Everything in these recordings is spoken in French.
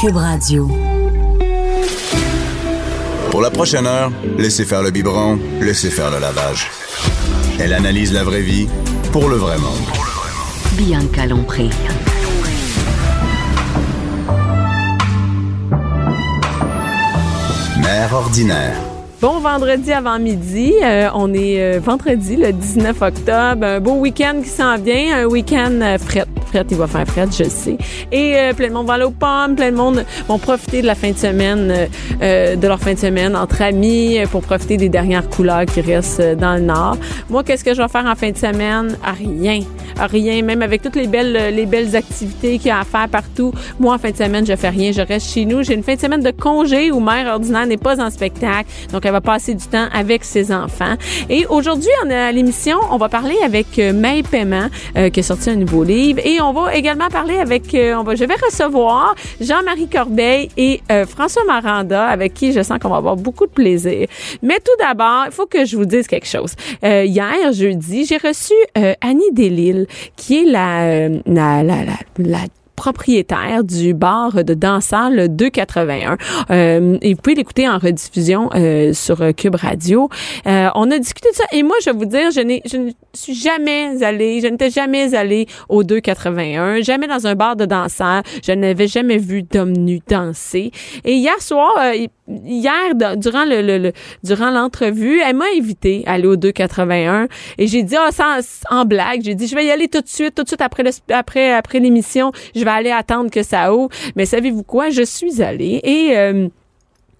Cube Radio. Pour la prochaine heure, laissez faire le biberon, laissez faire le lavage. Elle analyse la vraie vie pour le vrai monde. Bianca Lompré. Mère ordinaire. Bon vendredi avant midi. Euh, on est euh, vendredi, le 19 octobre. Un beau week-end qui s'en vient. Un week-end euh, fret. Il va faire fret, je sais. Et euh, plein de monde va aller aux pommes. Plein de monde vont profiter de la fin de semaine, euh, de leur fin de semaine entre amis pour profiter des dernières couleurs qui restent dans le nord. Moi, qu'est-ce que je vais faire en fin de semaine? Rien. Rien. Même avec toutes les belles, les belles activités qu'il y a à faire partout. Moi, en fin de semaine, je fais rien. Je reste chez nous. J'ai une fin de semaine de congé où mère ordinaire n'est pas en spectacle. Donc, elle va passer du temps avec ses enfants. Et aujourd'hui, à l'émission, on va parler avec euh, May Paiement, euh, qui a sorti un nouveau livre. Et on va également parler avec, euh, on va, je vais recevoir Jean-Marie Corbeil et euh, François Maranda, avec qui je sens qu'on va avoir beaucoup de plaisir. Mais tout d'abord, il faut que je vous dise quelque chose. Euh, hier, jeudi, j'ai reçu euh, Annie Delille, qui est la, euh, la, la, la, la propriétaire du bar de dansant le 281. Euh, et vous pouvez l'écouter en rediffusion euh, sur Cube Radio. Euh, on a discuté de ça et moi je vais vous dire, je je ne suis jamais allée, je n'étais jamais allée au 281, jamais dans un bar de danseurs, je n'avais jamais vu d'homme nu danser. Et hier soir, euh, hier durant le, le- le- durant l'entrevue, elle m'a invité à aller au 281 et j'ai dit ah sans en blague, j'ai dit je vais y aller tout de suite, tout de suite après le après après l'émission, je vais aller attendre que ça ouvre. Mais savez-vous quoi, je suis allée et euh,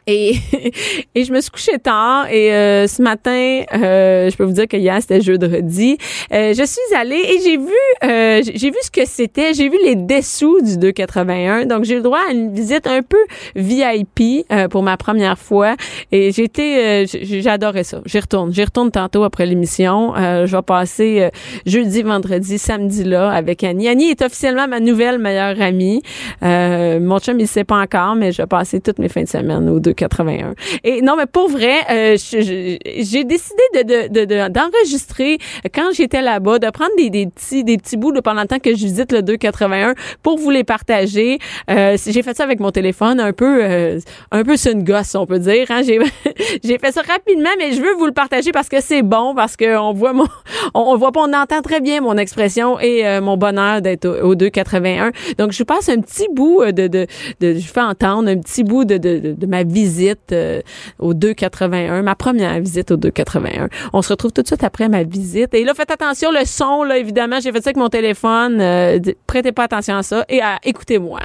et, et je me suis couchée tard et euh, ce matin, euh, je peux vous dire que hier c'était jeudi. Euh, je suis allée et j'ai vu, euh, j'ai j'ai vu ce que c'était. J'ai vu les dessous du 281. Donc j'ai le droit à une visite un peu VIP euh, pour ma première fois et j'étais, euh, j'adorais ça. J'y retourne, j'y retourne tantôt après l'émission. Je vais passer jeudi, vendredi, samedi là avec Annie. Annie est officiellement ma nouvelle meilleure amie. Mon chum il sait pas encore, mais je vais passer toutes mes fins de semaine au 281. Et non, mais pour vrai, euh, j'ai décidé de de- de- de- d'enregistrer quand j'étais là-bas, de prendre des, des petits des petits bouts de pendant le temps que je visite le 281 pour vous les partager. Euh, j'ai fait ça avec mon téléphone, un peu euh, un peu une gosse, on peut dire. Hein? J'ai j'ai fait ça rapidement, mais je veux vous le partager parce que c'est bon, parce que on voit mon on, voit pas, on entend très bien mon expression et euh, mon bonheur d'être au, au 281. Donc je passe un petit bout euh, de de, de je fais entendre un petit bout de de, de, de ma visite euh, au 281, ma première visite au 281. On se retrouve tout de suite après ma visite. Et là, faites attention, le son, là, évidemment, j'ai fait ça avec mon téléphone. Euh, prêtez pas attention à ça et écoutez-moi.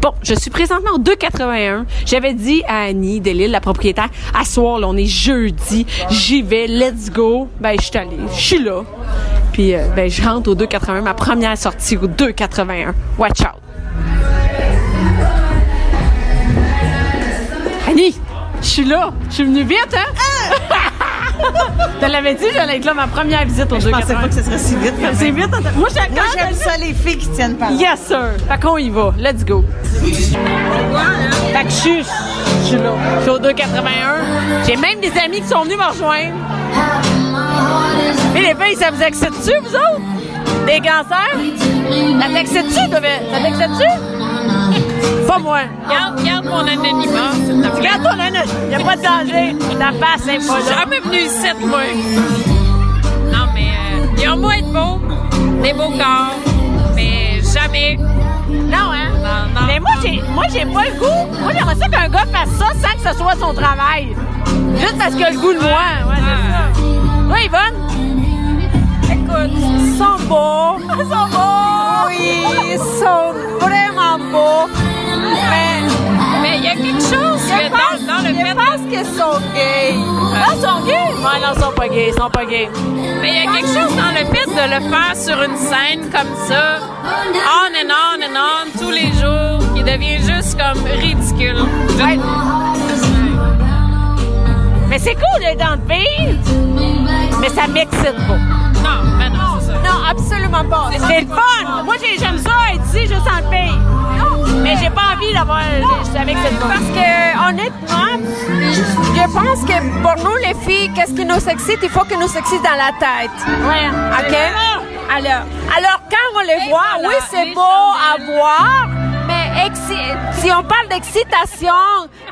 Bon, je suis présentement au 281. J'avais dit à Annie Delille, la propriétaire, à soir, on est jeudi, j'y vais, let's go. Ben, je suis allée, je suis là. Puis, euh, ben, je rentre au 281, ma première sortie au 281. Watch out. Je suis là. Je suis venue vite, hein? Tu l'avais dit, j'allais être là ma première visite au Je pensais pas que ce serait si vite. C'est vite. attends. Moi, j'ai Moi, j'aime ça, les filles qui tiennent par Yes, sir. Fait qu'on y va. Let's go. Fait que je suis, je suis là. Je suis au 281. J'ai même des amis qui sont venus me rejoindre. Mais les filles, ça vous excite-tu, vous autres? Des cancers? Ça t'excite-tu? Ça t'excite-tu? Pas moi. Garde, garde mon anonymat, s'il te plaît. Regarde ton anneau. Y a pas de danger. Ta face est pas Je suis là. jamais venue ici, moi. Non, mais euh, il y a moins de beaux, des beaux corps, mais jamais. Non, hein? Non, non. Mais moi, j'ai, moi, j'ai pas le goût. Moi, j'aimerais ça qu'un gars fasse ça sans que ce soit son travail. Juste parce qu'il a le goût de moi. Ouais, c'est ça. Toi, Yvonne? Sont beaux. Ils sont beaux. Oui, ils sont vraiment beaux. Mais, Mais il y a quelque chose je que pense, dans, dans le je fait. pense qu'ils sont gays. Ah, ils sont gays? Ouais, non, ils sont pas gays. Ils sont pas gays. Mais il y a quelque chose dans le fait de le faire sur une scène comme ça, on and on and on, tous les jours. comme ridicule. Mais c'est cool d'être dans le pays, mais ça m'excite pas. Non, absolument pas. C'est le fun. Moi, j'ai- j'aime ça être ici, juste le pays. Mais j'ai pas envie d'avoir. M'excite pas. Parce que honnêtement, je pense que pour nous les filles, qu'est-ce qui nous excite, il faut que nous excite dans la tête. Ouais. OK? Alors, alors quand on les voit, voilà, oui, c'est beau à voir, mais si on parle d'excitation,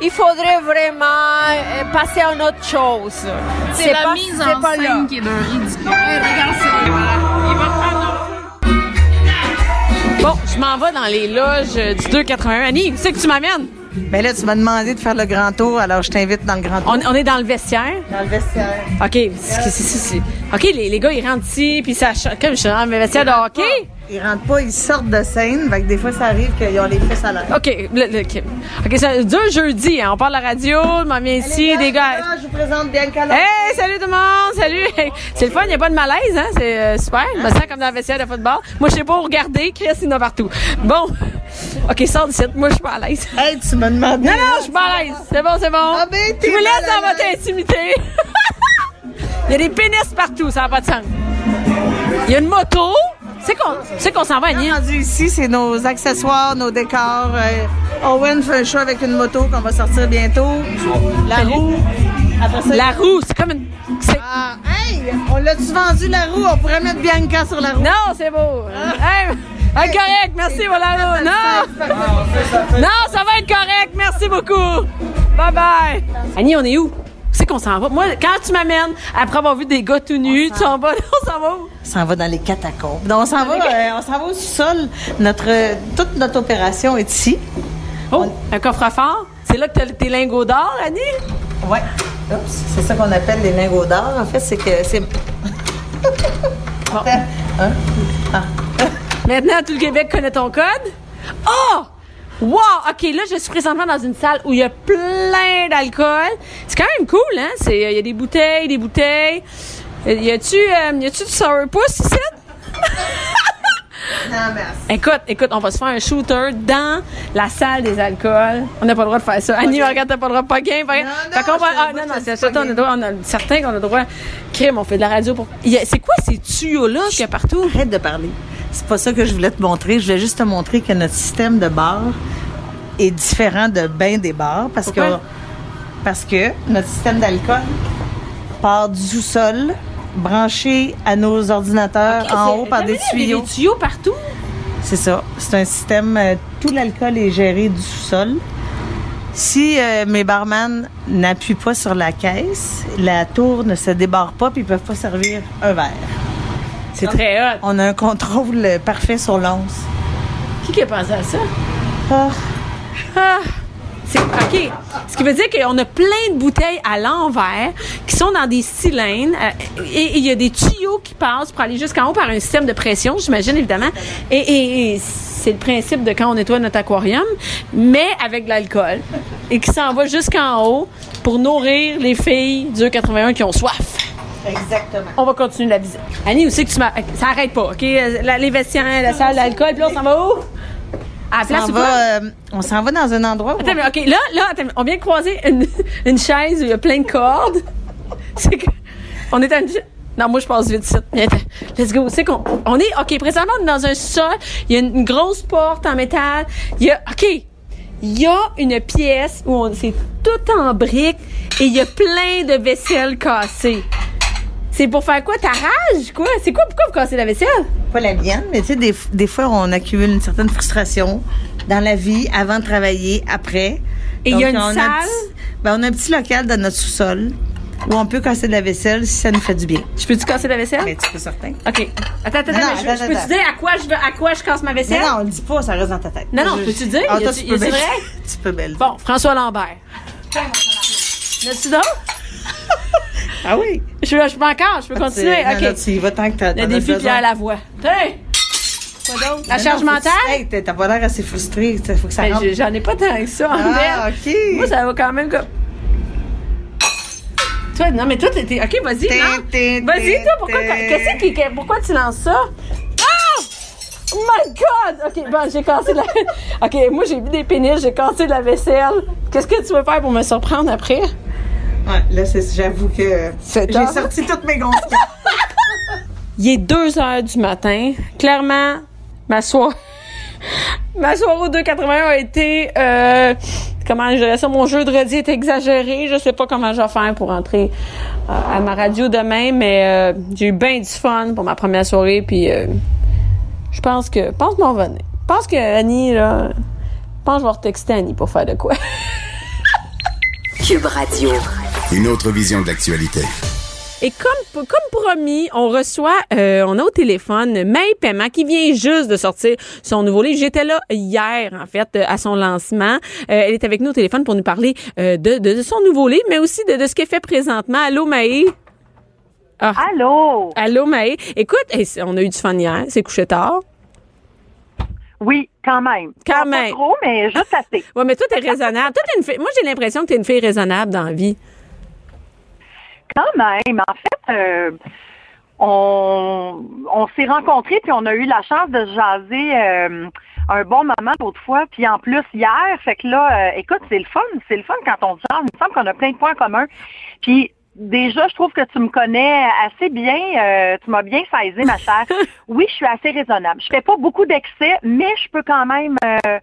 il faudrait vraiment euh, passer à une autre chose. C'est la pas- mise c'est en scène qui est d'un ridicule. Hey, regarde ça. Bon, je m'en vais dans les loges du 281. Annie, où c'est que tu m'amènes? Ben là, tu m'as demandé de faire le grand tour, alors je t'invite dans le grand tour. On, on est dans le vestiaire? Dans le vestiaire. OK. c'est- OK, les, les gars, ils rentrent ici, puis ça. Comme je suis dans le vestiaire de hockey. Ils rentrent pas, ils sortent de scène. Fait que des fois, ça arrive qu'ils ont les fesses à l'air. OK. le- le- OK, OK, ça dure jeudi. Hein. On parle à la radio, je m'en viens ici, des gars. Je vous présente Bianca Lompré. Hey, salut tout le monde! Salut! Hey, C'est le fun, il n'y a pas de malaise, hein? C'est euh, super. Je me sens comme dans la vestiaire de football. Moi, je sais pas où regarder. Chris, il y en a partout. Bon. OK, sors d'ici. Moi, je suis pas à l'aise. Hey, tu m'as demandé. Non, non, je suis pas à l'aise. C'est bon, c'est bon. Ah ben, t'es je vous laisse mal à dans votre l'aise. intimité. il y a des pénis partout, ça n'a pas de sens. Il y a une moto. C'est qu'on s'en va, Annie? Rendu ici, c'est nos accessoires, nos décors. Euh, Owen fait un show avec une moto qu'on va sortir bientôt. La roue. Après ça, La roue, c'est comme une... c'est- Ah, hey, on l'a-tu vendu la roue? On pourrait mettre Bianca sur la roue. Non, c'est beau. Hey, hey, correct, merci, voilà. Non! Non, ça va être correct. Merci beaucoup. Bye bye. Annie, on est où? C'est qu'on s'en va. Moi, quand tu m'amènes, après avoir vu des gars tout nus, tu s'en vas, on s'en va où? On s'en va dans les catacombes. Donc, on s'en va, euh, on s'en va au sous-sol. Notre, toute notre opération est ici. Oh, un coffre-fort. C'est là que t'as tes lingots d'or, Annie? Oups, c'est ça qu'on appelle les lingots d'or. En fait, c'est que c'est. Hein? Ah. Maintenant, tout le Québec connaît ton code. Oh! Wow! OK, là, je suis présentement dans une salle où il y a plein d'alcool. C'est quand même cool, hein? C'est, Il y a des bouteilles, des bouteilles. Y a-tu, euh, y a-tu du sourpuss ici? Non, merci. Écoute, écoute, on va se faire un shooter dans la salle des alcools. On n'a pas le droit de faire ça. Annie, regarde, t'as pas le droit de pas game. Fait, Non, qu'on non, va- ah, non, non, c'est pas on a droit, on a certains qu'on a le droit. Crime, on fait de la radio pour. C'est quoi ces tuyaux-là qu'il y a partout? Arrête de parler. C'est pas ça que je voulais te montrer. Je voulais juste te montrer que notre système de bar est différent de bien des bars parce que parce que notre système d'alcool part du sous-sol, branché à nos ordinateurs en haut par des Il y a tuyaux. des tuyaux partout. C'est ça. C'est un système. euh, tout l'alcool est géré du sous-sol. Si euh, mes barman n'appuient pas sur la caisse, la tour ne se débarre pas puis ils peuvent pas servir un verre. C'est très hot. On a un contrôle parfait sur l'once. Qui qui a pensé à ça? Ah, Ah, c'est OK. Ce qui veut dire qu'on a plein de bouteilles à l'envers qui sont dans des cylindres euh, et et il y a des tuyaux qui passent pour aller jusqu'en haut par un système de pression, j'imagine évidemment. Et, et- et c'est le principe de quand on nettoie notre aquarium, mais avec de l'alcool et qui s'en va jusqu'en haut pour nourrir les filles du 81 qui ont soif. Exactement. On va continuer la visite. Annie, où c'est que tu m'as. Ça arrête pas, OK? La- les vestiaires, la salle d'alcool, puis là, on s'en va où? À la On place s'en ou quoi? va, euh, on s'en va dans un endroit où Attends, mais OK, là, là, attends, on vient de croiser une, une chaise où il y a plein de cordes. C'est que. On est à une. Non, moi, je passe vite ici. Let's go. C'est qu'on. On est. OK, présentement, on est dans un sol. Il y a une, une grosse porte en métal. Il y a. OK. Il y a une pièce où on, c'est tout en briques et il y a plein de vaisselle cassée. C'est pour faire quoi? Ta rage? Quoi? C'est quoi? Pourquoi vous cassez la vaisselle? pas la mienne, mais tu sais, des, des fois, on accumule une certaine frustration dans la vie, avant de travailler, après. Et il y a Donc, une on salle? petit- ben, on a un petit local dans notre sous-sol où on peut casser de la vaisselle si ça nous fait du bien. Je peux-tu casser la vaisselle? Mais tu peux certain. OK. Attends, attends, Non, attends, non, je, je attends, peux-tu attends. dire à quoi je veux, à quoi je casse ma Non, vaisselle? non, on le dit pas, ça reste dans ta tête. Non, non, Je- peux-tu dire? Ah, toi, tu peux vrai? Tu peux belle. Bon, François Lambert. N'as-tu d'autres? Ah oui? Je, je peux encore, je peux continuer. Non, OK. tu y vas tant que t'as. Le défi. Pierre Lavoie. D'autre? La charge non, mentale? hey, t'as- pas l'air assez frustré. Il faut que ça Ben, rentre. J'en ai pas tant que ça en Ah. OK. Moi, ça va quand même comme. Toi, non, mais toi, t'es. t'es- OK, vas-y. Vas-y, toi, pourquoi, qu'est-ce qui, pourquoi tu lances ça? Ah! Oh my God! OK, bon, j'ai cassé la... OK, moi, j'ai vu des pénis, j'ai cassé de la vaisselle. Qu'est-ce que tu veux faire pour me surprendre après? Ouais, là, c'est- j'avoue que C'est j'ai top. sorti toutes mes gonfles. Il est 2 heures du matin. Clairement, ma soirée... Ma soirée au 2,81 a été... Euh, comment je dirais ça? Mon jeu de redis est exagéré. Je sais pas comment je vais faire pour entrer euh, à ma radio demain, mais euh, j'ai eu bien du fun pour ma première soirée, puis... euh, je pense que... Je pense m'en venir. Je pense que Annie, là... Je pense que je vais retexter Annie pour faire de quoi. Cube Radio. Une autre vision de l'actualité. Et comme, comme promis, on reçoit, euh, on a au téléphone May Paiement qui vient juste de sortir son nouveau livre. J'étais là hier, en fait, euh, à son lancement. Euh, elle est avec nous au téléphone pour nous parler euh, de, de, de son nouveau livre, mais aussi de, de ce qu'elle fait présentement. Allô, May? Ah. Allô? Allô, May? Écoute, on a eu du fun hier. C'est couché tard. Oui, quand même. Quand Pas même. trop, mais juste assez. Ouais, mais toi, t'es raisonnable. Toi, t'es une fille- Moi, j'ai l'impression que t'es une fille raisonnable dans la vie. Quand même. En fait, euh, on, on s'est rencontrés puis on a eu la chance de se jaser euh, un bon moment l'autre fois. Puis en plus, hier, fait que là, euh, écoute, c'est le fun. C'est le fun quand on se jase. Il me semble qu'on a plein de points communs. Puis déjà, je trouve que tu me connais assez bien. euh, tu m'as bien saisi, ma chère. Oui, je suis assez raisonnable. Je fais pas beaucoup d'excès, mais je peux quand même... euh,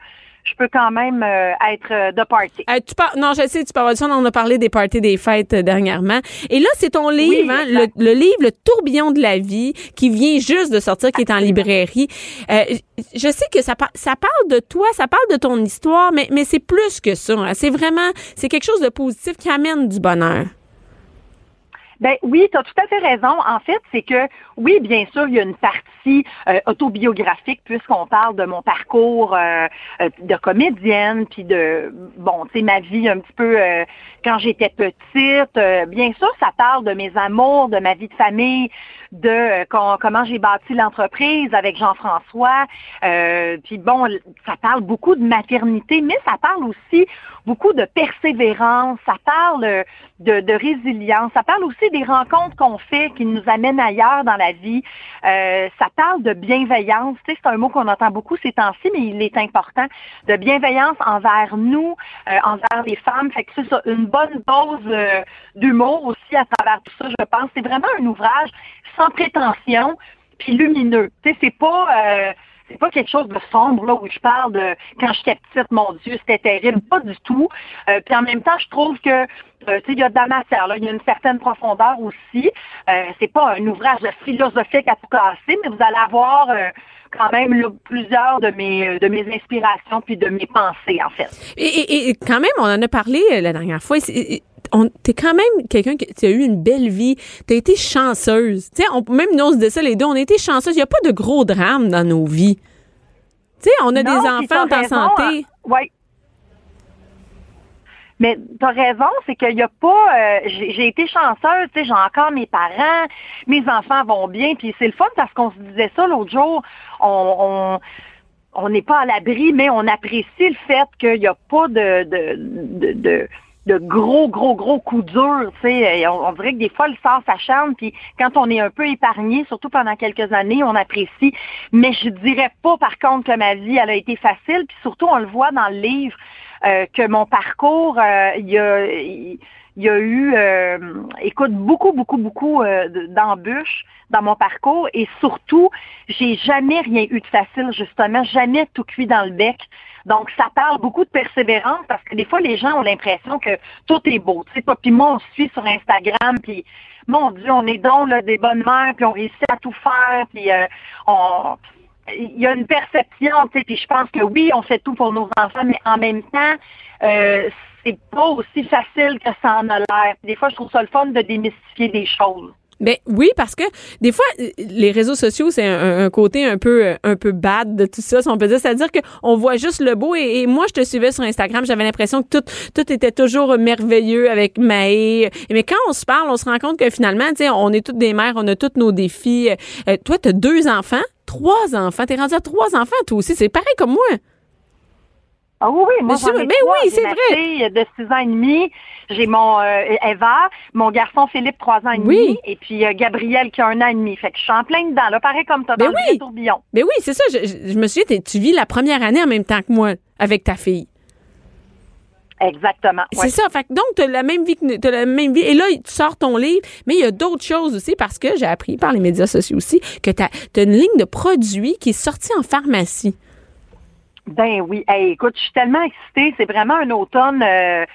je peux quand même euh, être euh, de party. Euh, tu par- non, je sais, tu parles de ça. On a parlé des parties des fêtes euh, dernièrement. Et là, c'est ton livre, hein, le, le livre Le tourbillon de la vie, qui vient juste de sortir, qui est en librairie. Euh, je sais que ça, par- ça parle de toi, ça parle de ton histoire, mais, mais c'est plus que ça. hein. C'est vraiment, c'est quelque chose de positif qui amène du bonheur. Ben oui, tu as tout à fait raison. En fait, c'est que oui, bien sûr, il y a une partie euh, autobiographique puisqu'on parle de mon parcours euh, euh, de comédienne, puis de bon, tu sais, ma vie un petit peu quand j'étais petite. Bien sûr, ça parle de mes amours, de ma vie de famille, de com- comment j'ai bâti l'entreprise avec Jean-François. Puis bon, ça parle beaucoup de maternité, mais ça parle aussi beaucoup de persévérance, ça parle de, de résilience, ça parle aussi des rencontres qu'on fait qui nous amènent ailleurs dans la vie. Euh, ça parle de bienveillance, c'est un mot qu'on entend beaucoup ces temps-ci, mais il est important, de bienveillance envers nous, euh, envers les femmes. Fait que c'est une bonne dose euh, d'humour aussi à travers tout ça, je pense. C'est vraiment un ouvrage sans prétention, puis lumineux. C'est pas... c'est pas quelque chose de sombre là où je parle de quand j'étais petite, mon Dieu, c'était terrible, pas du tout. Euh, puis en même temps, je trouve que euh, il y a de la matière, là, il y a une certaine profondeur aussi. Euh, c'est pas un ouvrage philosophique à tout casser, mais vous allez avoir euh, quand même là, plusieurs de mes de mes inspirations puis de mes pensées en fait. Et, et- et quand même, on en a parlé euh, la dernière fois. T'es quand même quelqu'un qui a eu une belle vie. T'as été chanceuse. Tu sais, on- même nous, on se ça les deux. On a été chanceuses. Il n'y a pas de gros drames dans nos vies. Tu sais, on a Non, des enfants en santé. hein. Oui. Mais tu as raison, c'est qu'il n'y a pas. euh, j'ai été chanceuse, tu sais, j'ai encore mes parents, mes enfants vont bien, puis c'est le fun parce qu'on se disait ça l'autre jour. On. on on n'est pas à l'abri, mais on apprécie le fait qu'il n'y a pas de, de, de, de, de gros, gros, gros coups durs. On, on dirait que des fois, le sort s'acharne, puis quand on est un peu épargné, surtout pendant quelques années, on apprécie. Mais je dirais pas, par contre, que ma vie, elle a été facile, puis surtout, on le voit dans le livre, euh, que mon parcours, euh, il y a... il y a eu, euh, écoute, beaucoup, beaucoup, beaucoup euh, de- d'embûches dans mon parcours et surtout, j'ai jamais rien eu de facile, justement, jamais tout cuit dans le bec. Donc, ça parle beaucoup de persévérance parce que des fois, les gens ont l'impression que tout est beau. Tu sais, puis moi, on suit sur Instagram, puis mon Dieu, on est donc là, des bonnes mères, puis on réussit à tout faire, puis euh, on il y a une perception, tu sais, puis je pense que oui, on fait tout pour nos enfants, mais en même temps, euh, c'est pas aussi facile que ça en a l'air. Des fois, je trouve ça le fun de démystifier des choses. Ben oui, parce que des fois, les réseaux sociaux, c'est un, un côté un peu un peu bad de tout ça, si on peut dire. C'est-à-dire qu'on voit juste le beau. Et, moi, je te suivais sur Instagram, j'avais l'impression que tout tout était toujours merveilleux avec Maë. Mais quand on se parle, on se rend compte que finalement, tu sais, on est toutes des mères, on a tous nos défis. Euh, toi, tu as deux enfants, trois enfants. T'es rendu à trois enfants, toi aussi. C'est pareil comme moi. Ah oui, oui, moi Mais ai mais trois. oui, J'ai c'est vrai. fille de 6 ans et demi, j'ai mon euh, Eva, mon garçon Philippe, 3 ans et demi, Oui. et puis euh, Gabriel qui a un an et demi. Fait que je suis en plein dedans, là, pareil comme toi, dans le oui. vrai tourbillon. Mais oui, c'est ça. Je, je- je me souviens, tu vis la première année en même temps que moi avec ta fille. Exactement. ouais. C'est ça. Fait que donc, t'as la même vie que t'as la même vie. Et là, tu sors ton livre, mais il y a d'autres choses aussi parce que j'ai appris par les médias sociaux aussi que t'as as une ligne de produits qui est sortie en pharmacie. Ben oui. Écoute, je suis tellement excitée. C'est vraiment un automne euh,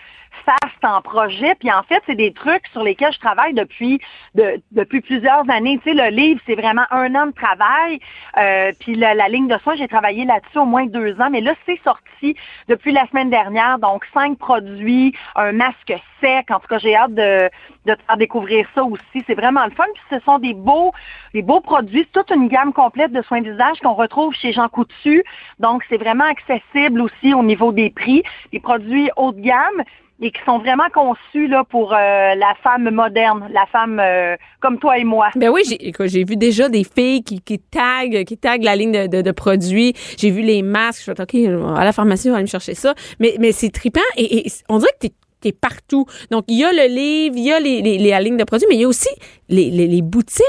faste en projet. Puis en fait, c'est des trucs sur lesquels je travaille depuis de- depuis plusieurs années. Tu sais, le livre, c'est vraiment un an de travail. Euh, puis la, la ligne de soins, j'ai travaillé là-dessus au moins deux ans. Mais là, c'est sorti depuis la semaine dernière. Donc, cinq produits, un masque sec. En tout cas, j'ai hâte de, de te faire découvrir ça aussi. C'est vraiment le fun. Puis ce sont des beaux, des beaux produits. C'est toute une gamme complète de soins visage qu'on retrouve chez Jean Coutu. Donc, c'est vraiment accessible aussi au niveau des prix. Des produits haut de gamme et qui sont vraiment conçus là, pour euh, la femme moderne, la femme euh, comme toi et moi. Ben oui, j'ai j'ai vu déjà des filles qui, qui taguent, qui taguent la ligne de, de, de produits. J'ai vu les masques. Je fais OK, à la pharmacie, on va aller me chercher ça. Mais, mais c'est trippant et, et on dirait que t'es t'es partout. Donc, il y a le livre, il y a les, les, les- la ligne de produits, mais il y a aussi les, les, les boutiques,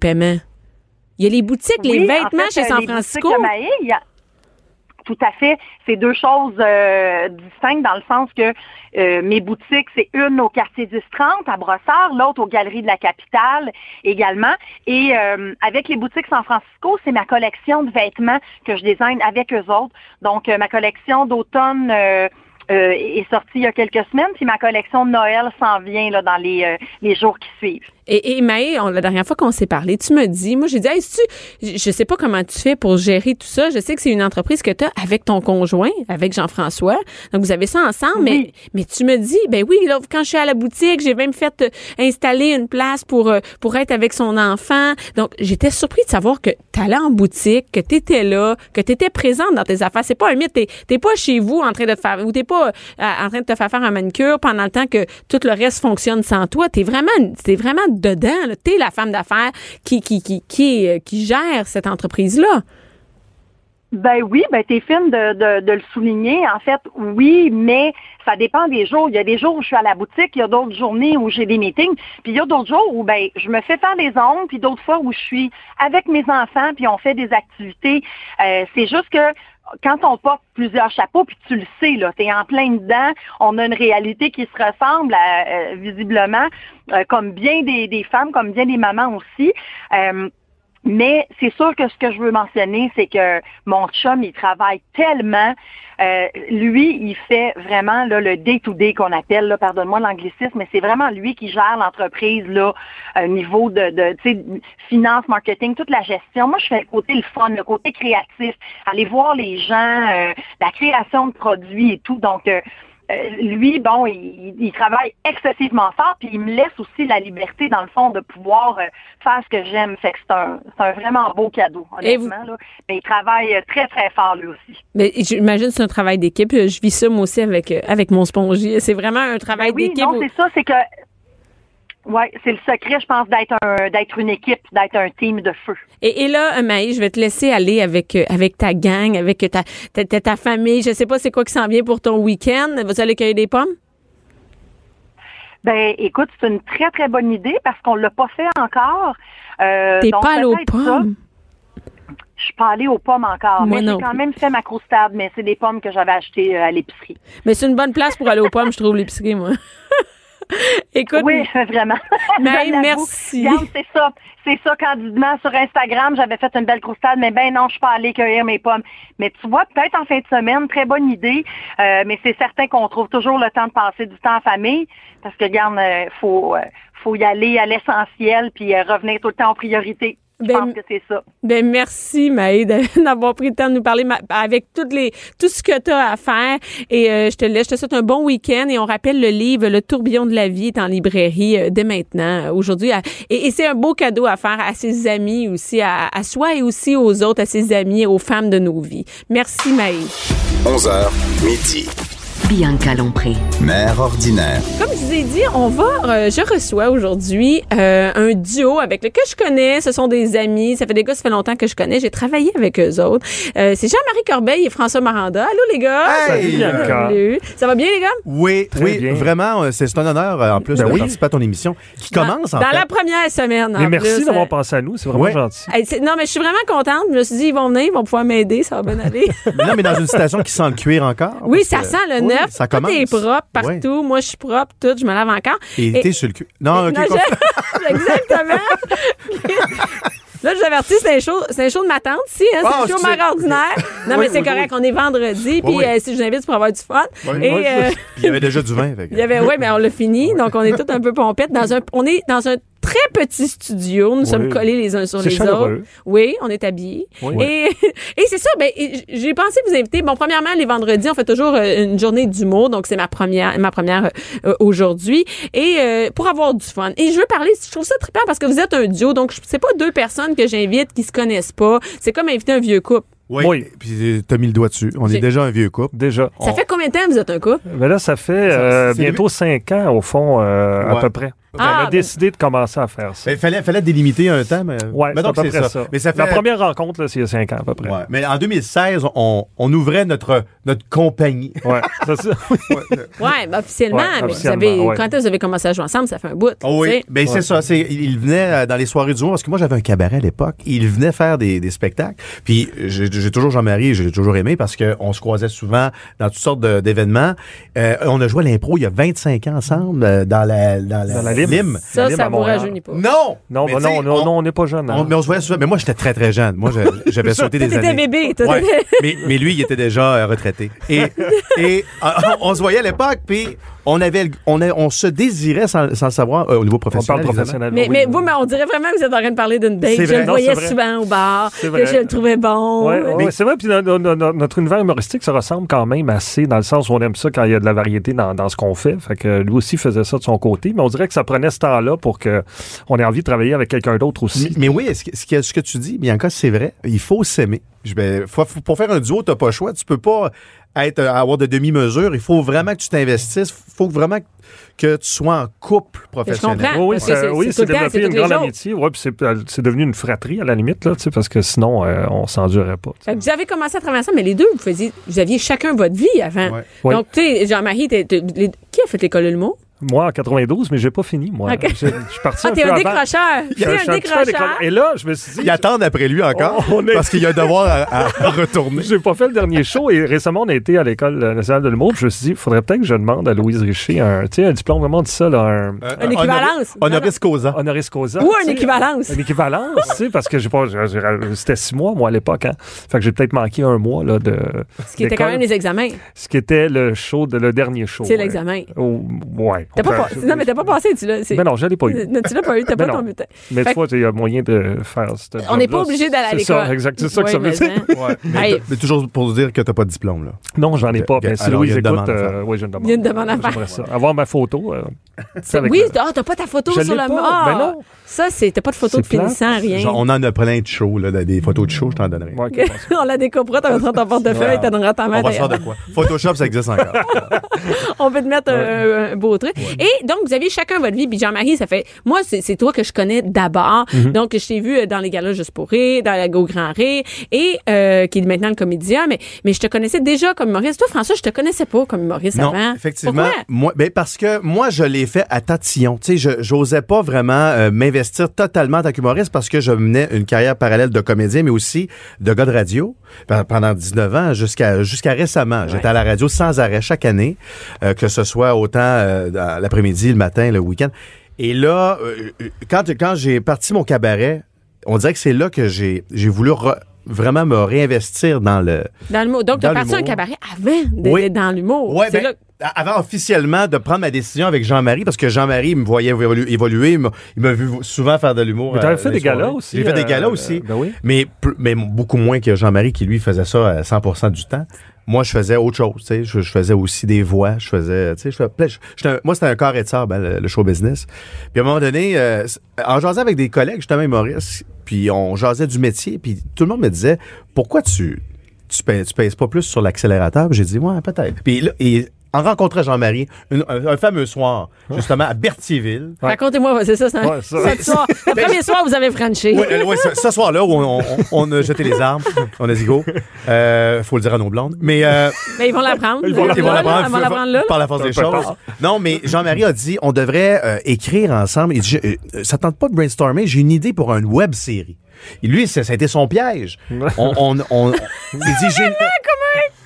Paiement. Il y a les boutiques, les en vêtements fait, chez San Francisco. il y a- Tout à fait. C'est deux choses euh, distinctes dans le sens que euh, mes boutiques, c'est une au quartier 1030 à Brossard, l'autre aux Galeries de la Capitale également. Et euh, avec les boutiques San Francisco, c'est ma collection de vêtements que je design avec eux autres. Donc, ma collection d'automne euh, est sortie il y a quelques semaines, puis ma collection de Noël s'en vient là, dans les, euh, les jours qui suivent. Et, et Maë, on- la dernière fois qu'on s'est parlé, tu me dis, moi j'ai dit, hey, tu, je sais pas comment tu fais pour gérer tout ça. Je sais que c'est une entreprise que tu as avec ton conjoint, avec Jean-François. Donc vous avez ça ensemble, mais Oui. mais tu me dis, ben oui, là quand je suis à la boutique, j'ai même fait euh, installer une place pour euh, pour être avec son enfant. Donc j'étais surpris de savoir que tu allais en boutique, que tu étais là, que tu étais présente dans tes affaires. C'est pas un mythe, t'es t'es pas chez vous en train de te faire ou t'es pas euh, en train de te faire faire un manicure pendant le temps que tout le reste fonctionne sans toi. T'es vraiment t'es vraiment dedans. T'es la femme d'affaires qui qui qui qui, euh, qui gère cette entreprise là. Ben oui, ben t'es fine de, de, le souligner. En fait, oui, mais ça dépend des jours. Il y a des jours où je suis à la boutique, il y a d'autres journées où j'ai des meetings, puis il y a d'autres jours où ben je me fais faire des ongles, puis d'autres fois où je suis avec mes enfants, puis on fait des activités. Euh, c'est juste que quand on porte plusieurs chapeaux, puis tu le sais, là, t'es en plein dedans, on a une réalité qui se ressemble à, euh, visiblement, euh, comme bien des, des femmes, comme bien des mamans aussi. Euh, mais c'est sûr que ce que je veux mentionner, c'est que mon chum, il travaille tellement. Euh, lui, il fait vraiment là, le day-to-day qu'on appelle, là, pardonne-moi l'anglicisme, mais c'est vraiment lui qui gère l'entreprise là, au niveau de, de finance, marketing, toute la gestion. Moi, je fais le côté le fun, le côté créatif, aller voir les gens, euh, la création de produits et tout. Donc, euh, euh, lui, bon, il, il travaille excessivement fort, puis il me laisse aussi la liberté, dans le fond, de pouvoir euh, faire ce que j'aime. Fait que c'est un, c'est un vraiment beau cadeau, vous- honnêtement. Là. Mais il travaille euh, très, très fort, lui aussi. Mais j'imagine que c'est un travail d'équipe. Je vis ça moi aussi avec avec mon spongier. C'est vraiment un travail Ben oui, d'équipe. non, c'est ça, c'est que... Ouais, c'est le secret, je pense, d'être un, d'être une équipe, d'être un team de feu. Et, et là, Maï, je vais te laisser aller avec euh, avec ta gang, avec ta ta, ta, ta famille. Je sais pas c'est quoi qui s'en vient pour ton week-end. Vous allez cueillir des pommes? Ben, écoute, c'est une très, très bonne idée parce qu'on l'a pas fait encore. Euh, T'es pas allé aux pommes? Je suis pas allée aux pommes encore, mais non j'ai quand même fait ma croustade, mais c'est des pommes que j'avais achetées euh, à l'épicerie. Mais c'est une bonne place pour aller aux pommes, je trouve, l'épicerie, moi. Écoute, Oui, vraiment. L'avoue. merci. C'est ça. C'est ça, candidement, sur Instagram, j'avais fait une belle croustade, mais ben non, je suis pas allée cueillir mes pommes. Mais tu vois, peut-être en fin de semaine, très bonne idée, euh, mais c'est certain qu'on trouve toujours le temps de passer du temps en famille, parce que, regarde, euh, faut, euh, faut y aller à l'essentiel, puis euh, revenir tout le temps en priorité. Je Ben, pense que c'est ça. Ben merci Maë de- d'avoir pris le temps de nous parler avec toutes les tout ce que tu as à faire et euh, je te laisse je te souhaite un bon week-end et on rappelle le livre Le tourbillon de la vie est en librairie euh, dès maintenant euh, aujourd'hui et, et c'est un beau cadeau à faire à ses amis aussi à, à soi et aussi aux autres à ses amis aux femmes de nos vies. Merci Maë. 11h, midi. Bianca Lompré. Mère ordinaire. Comme je vous ai dit, on va, euh, je reçois aujourd'hui euh, un duo avec lequel je connais. Ce sont des amis. Ça fait des gars, ça fait longtemps que je connais. J'ai travaillé avec eux autres. Euh, c'est Jean-Marie Corbeil et François Maranda. Allô les gars? Hey! Salut, Bianca. Salut. Ça va bien les gars? Oui, Très oui, bien. vraiment, euh, c'est un honneur euh, en plus Ben de oui. Participer à ton émission qui commence dans, en dans fait. la première semaine. en Mais merci plus. d'avoir pensé à nous, c'est vraiment Ouais. gentil. Hey, c'est- non, mais je suis vraiment contente. Je me suis dit, ils vont venir, ils vont pouvoir m'aider, ça va bien aller. Mais non, mais dans une station qui sent le cuir encore. oui, ça que- sent le oui, neuf. Ça tout commence. est propre partout. Moi, je suis propre, tout. Je me lave encore. Et Et- t'es sur le cul. Non, ok. Non, je- Exactement. Là, je vous avertis, c'est un show, c'est un show de ma tante, si, hein, c'est Ah, un show ordinaire. Non, mais c'est correct, on est vendredi, puis oui. euh, si je vous invite, c'est pour avoir du fun. Oui, Et oui. euh, Il y avait déjà du vin. que- il y avait, ouais, mais on l'a fini, donc on est tous un peu pompettes dans un, on est dans un très petit studio, nous sommes collés les uns sur C'est les chaleureux. autres. Oui, on est habillés. Oui. Et, et c'est ça, ben, j'ai pensé vous inviter. Bon, premièrement, les vendredis, on fait toujours euh, une journée d'humour, donc c'est ma première, ma première euh, aujourd'hui. Et euh, pour avoir du fun. Et je veux parler, je trouve ça trippant parce que vous êtes un duo, donc c'est pas deux personnes que j'invite qui se connaissent pas. C'est comme inviter un vieux couple. Oui. Oui. Puis euh, t'as mis le doigt dessus. On est déjà un vieux couple. Déjà. Ça On- fait combien de temps que vous êtes un couple? Mais là, ça fait euh, bientôt cinq ans, au fond, euh, à peu près. Ah, on a ben- décidé de commencer à faire ça. Il fallait, fallait délimiter un temps, mais. Ouais, c'est Mettons à peu près ça. Mais ça fait. La première rencontre, là, c'est il y a cinq ans, à peu près. Ouais. Mais en 2016, on, on ouvrait notre, notre compagnie. Ouais, c'est ça. Ouais, ben, officiellement, Ouais, mais officiellement, vous avez, ouais. quand vous avez commencé à jouer ensemble, ça fait un bout. Oh oui, ben c'est ça. C'est, il venait euh, dans les soirées du monde parce que moi j'avais un cabaret à l'époque. Il venait faire des, des spectacles. Puis j'ai, j'ai toujours Jean-Marie, j'ai toujours aimé parce qu'on se croisait souvent dans toutes sortes d'événements. Euh, on a joué à l'impro il y a 25 ans ensemble euh, dans la dans la, Dans la Lime. Ça, ça vous rajeunit pas. Non, Non, sais, non, non, on- n'est pas jeune. on- mais on se voyait souvent. Mais moi j'étais très très jeune. Moi j'avais sauté des années. bébé, mais, mais lui, il était déjà euh, retraité. Et, et euh, on se voyait à l'époque, puis on avait, on, a- on se désirait sans, sans le savoir euh, au niveau On professionnel. parle évidemment. professionnel. Mais, oui. mais vous, mais on dirait vraiment que vous êtes en train de parler d'une date. Je le voyais souvent au bar, C'est que je le trouvais bon. Ouais, Ouais. ouais, c'est vrai. Puis no- no- no- notre univers humoristique se ressemble quand même assez dans le sens où on aime ça quand il y a de la variété dans, dans ce qu'on fait. Fait que lui aussi faisait ça de son côté. Mais on dirait que ça prenait ce temps-là pour que on ait envie de travailler avec quelqu'un d'autre aussi. Mais oui, ce que, ce que- tu dis, Bianca, c'est vrai. Il faut s'aimer. Je vais- faut- faut- pour faire un duo, t'as pas le choix. Tu peux pas être avoir de demi-mesure. Il faut vraiment que tu t'investisses. Il faut vraiment que tu sois en couple professionnel. comprends. Oui, c'est- oui, développé une grande amitié. Ouais, puis c'est, euh, c'est devenu une fratrie à la limite, là, tu sais, parce que sinon, euh, on pas. sais. Fait que vous avez commencé à travailler ensemble, mais les deux, vous, faisiez, vous aviez chacun votre vie avant. Ouais. Oui. Donc, tu sais, Jean-Marie, qui a fait l'école de l'humour? Moi, en 92, mais j'ai pas fini, moi. Je suis parti Ah, un t'es peu un avant. décrocheur. T'es un décrocheur. Et là, je me suis dit... Ils attendent après lui encore On- on est- parce qu'il y a un devoir à, à- retourner. J'ai pas fait le dernier show et récemment on a été à l'école nationale de l'humour. Je me suis dit, il faudrait peut-être que je demande à Louise Richer un, tu sais, un diplôme vraiment de ça, là, un Une équivalence. Honoris causa. honoris causa. Ou une équivalence. Une équivalence, tu sais, parce que j'ai pas, c'était six mois, moi, à l'époque, hein. Fait que j'ai peut-être manqué un mois, là, de. Ce qui était quand même les examens. Ce qui était le show, de, le dernier show. C'est l'examen. Oh, ouais. Pas, pas- non, mais t'as pas passé, tu l'as. c'est- Ben non, je l'ai pas eu. Non, tu l'as pas eu, t'as Ben pas non. ton bulletin. Mais Fait tu vois, il y a moyen de faire ce On n'est pas obligé d'aller à C'est l'école. ça, exact. C'est ça que ça veut mais, dire. Mais, mais toujours pour dire que t'as pas de diplôme, là. Non, j'en ai pas. Mais si Louise écoute, euh, oui, j'ai une demande. Il y a une demande à faire. Avoir ma photo. euh, C'est- Oui, ah, t'as pas ta photo sur le. Ah, Ben non. Ça, c'est. T'as pas de photo de C'est finissant, rien. Genre, on en a plein de shows, là, des photos de shows, je t'en donnerai. On la découpera, t'as mettra ton portefeuille, Ouais. t'as donnera ta main. On va se faire de quoi? Photoshop, ça existe encore. On peut te mettre un beau truc. Et donc, vous aviez chacun votre vie. Puis Jean-Marie, ça fait. Moi, c'est toi que je connais d'abord. Mhm. Donc, je t'ai vu euh, dans les galas Juste pour rire, dans la Go Grand Rire, et euh, qui est maintenant le comédien. Mais, mais je te connaissais déjà comme humoriste. Toi, François, je te connaissais pas comme humoriste Non, avant. effectivement. Pourquoi? Moi, ben parce que moi, je l'ai fait à tatillon. Tu sais, je j'osais pas vraiment euh, m'investir totalement en tant qu'humoriste parce que je menais une carrière parallèle de comédien, mais aussi de gars de radio Pe- pendant 19 ans jusqu'à jusqu'à récemment. J'étais à la radio sans arrêt chaque année, euh, que ce soit autant l'après-midi, le matin, le week-end. Et là, euh, euh, quand quand j'ai parti mon cabaret, on dirait que c'est là que j'ai j'ai voulu re- vraiment me réinvestir dans le Dans l'humour. Donc, tu as Dans parti un cabaret avant d'être Oui. dans l'humour. Ouais, ben, là- avant officiellement de prendre ma décision avec Jean-Marie, parce que Jean-Marie me voyait évolu- évoluer, il m'a- vu souvent faire de l'humour. Mais t'avais euh, fait des galas aussi. J'ai fait des euh, galas aussi. Ben oui. Mais, beaucoup moins que Jean-Marie qui, lui, faisait ça à 100 du temps. Moi, je faisais autre chose, tu sais. Je, je faisais aussi des voix. Je faisais, tu sais, je fais plein- je- j'étais un- moi, c'était un carré de sable, hein, le, le show business. Puis à un moment donné, euh, en jasant avec des collègues, justement, Maurice, puis on jasait du métier, puis tout le monde me disait, pourquoi tu, tu, pèses, tu pèses pas plus sur l'accélérateur? J'ai dit, ouais, peut-être. Puis là, et en rencontrant Jean-Marie un, un fameux soir, justement, à Berthierville. Racontez-moi, c'est ça, c'est un- Ouais, ça. ce soir. Le premier soir, vous avez Frenché. Ouais, euh, ouais, ce, ce soir-là, où on, on- on a jeté les armes, on a dit go. Euh, faut le dire à nos blondes. Mais euh, Mais ils vont l'apprendre. Ils vont l'apprendre Ils vont l'apprendre là. par la force des choses. tard. Non, mais Jean-Marie a dit on devrait euh, écrire ensemble. Il dit, je- euh, ça tente pas de brainstormer. J'ai une idée pour une web série. Et lui, ça, ça a été son piège. On, on, on- il dit j'ai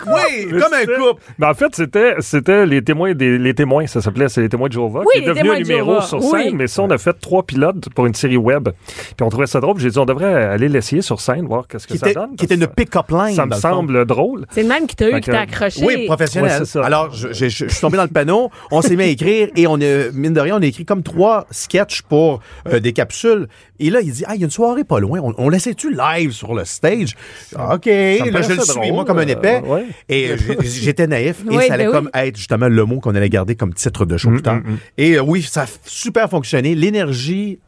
oui, comme un couple. Mais en fait, c'était, c'était les témoins des, les témoins, ça s'appelait, c'est les témoins de Jéhovah, Oui, qui est les devenu un numéro Jéhovah, sur scène, oui. mais ça, on a fait trois pilotes pour une série web. Puis on trouvait ça drôle, j'ai dit, on devrait aller l'essayer sur scène, voir qu'est-ce que Qui ça était, donne. qui était une pick-up line. Ça me fond. semble drôle. C'est le même qui t'a eu, Fait qui t'a accroché. Oui, professionnel. Ouais, c'est ça. Alors, je, je- je suis tombé dans le panneau, on s'est mis à écrire et on a, mine de rien, on a écrit comme trois sketchs pour euh, des capsules. Et là, il dit, ah, il y a une soirée pas loin, on, on laissait-tu live sur le stage? Ah, OK, me là, je le suis, drôle, moi, comme un épais. euh, ouais. Et j'étais naïf et Oui, ça allait ben comme être justement le mot qu'on allait garder comme titre de Mm, show plus tard. Et euh, oui, ça a super fonctionné. L'énergie,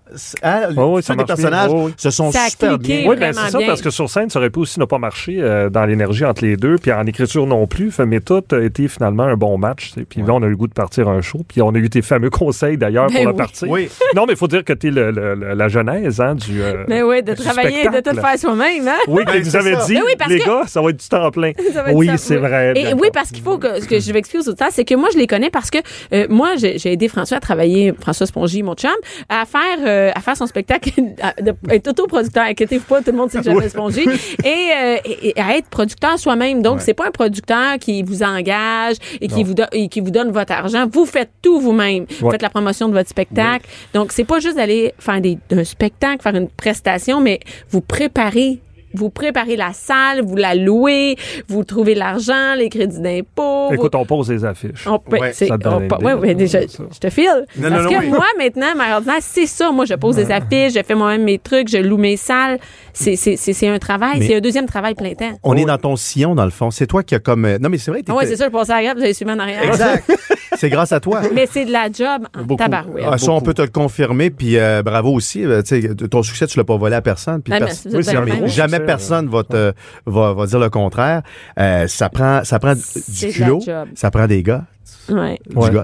hein, des marche bien. personnages se sont Ça super bien. Oui, ben c'est ça, bien. parce que sur scène, ça aurait pu aussi ne pas marcher euh, dans l'énergie entre les deux, puis en écriture non plus. Fait, mais tout a été finalement un bon match. tu sais. Puis là, on a eu le goût de partir un show, puis on a eu tes fameux conseils d'ailleurs Ben pour la oui. partie. Oui. Non, mais il faut dire que tu es le, le- le- la genèse hein, du. euh, Mais oui, de travailler, de spectacle. tout faire soi-même, hein? Oui, Ben, vous avez dit, oui, parce les que- gars, ça va être du temps plein. Oui, c'est vrai. Et oui, parce qu'il faut que ce que je vais expliquer aux auditeurs, c'est que moi, je les connais parce que euh, moi, j'ai j'ai aidé François à travailler, François Spongy, mon chum, à faire euh, à faire son spectacle, être autoproducteur. Inquiétez-vous pas, tout le monde sait que j'aime Spongy. Et, euh, et- et à être producteur soi-même. Donc, c'est pas un producteur qui vous engage et qui vous, et qui vous donne votre argent. Vous faites tout vous-même. Vous Ouais. faites la promotion de votre spectacle. Donc, c'est pas juste d'aller faire des, un spectacle, faire une prestation, mais vous préparez vous préparez la salle, vous la louez, vous trouvez l'argent, les crédits d'impôt. vous- Écoute, on pose des affiches. on peut- Ouais, c'est- ça on peut- ouais, déjà, Ça. je te file. Non, Parce non, que non, oui. moi, maintenant, ma ordinaire, c'est ça. Moi, je pose des affiches, je fais moi-même mes trucs, je loue mes salles. C'est, c'est, c'est, c'est un travail, c'est un deuxième travail plein temps. On est dans ton sillon, dans le fond. C'est toi qui as comme. euh, Non, mais c'est vrai. Ah ouais, t'étais- c'est ça, je passais à la grappe, vous avez suivi en arrière. Exact. c'est grâce à toi. Mais c'est de la job en tabarouette. Ah, ça, on peut te le confirmer, puis euh, bravo aussi. euh, tu sais, ton succès, tu l'as pas volé à personne. Puis Ah, pers- Oui, gros fin. jamais personne va, te, va, va dire le contraire. Euh, ça prend, ça prend C'est du culot, ça prend des gars, Ouais. Ouais. du guts.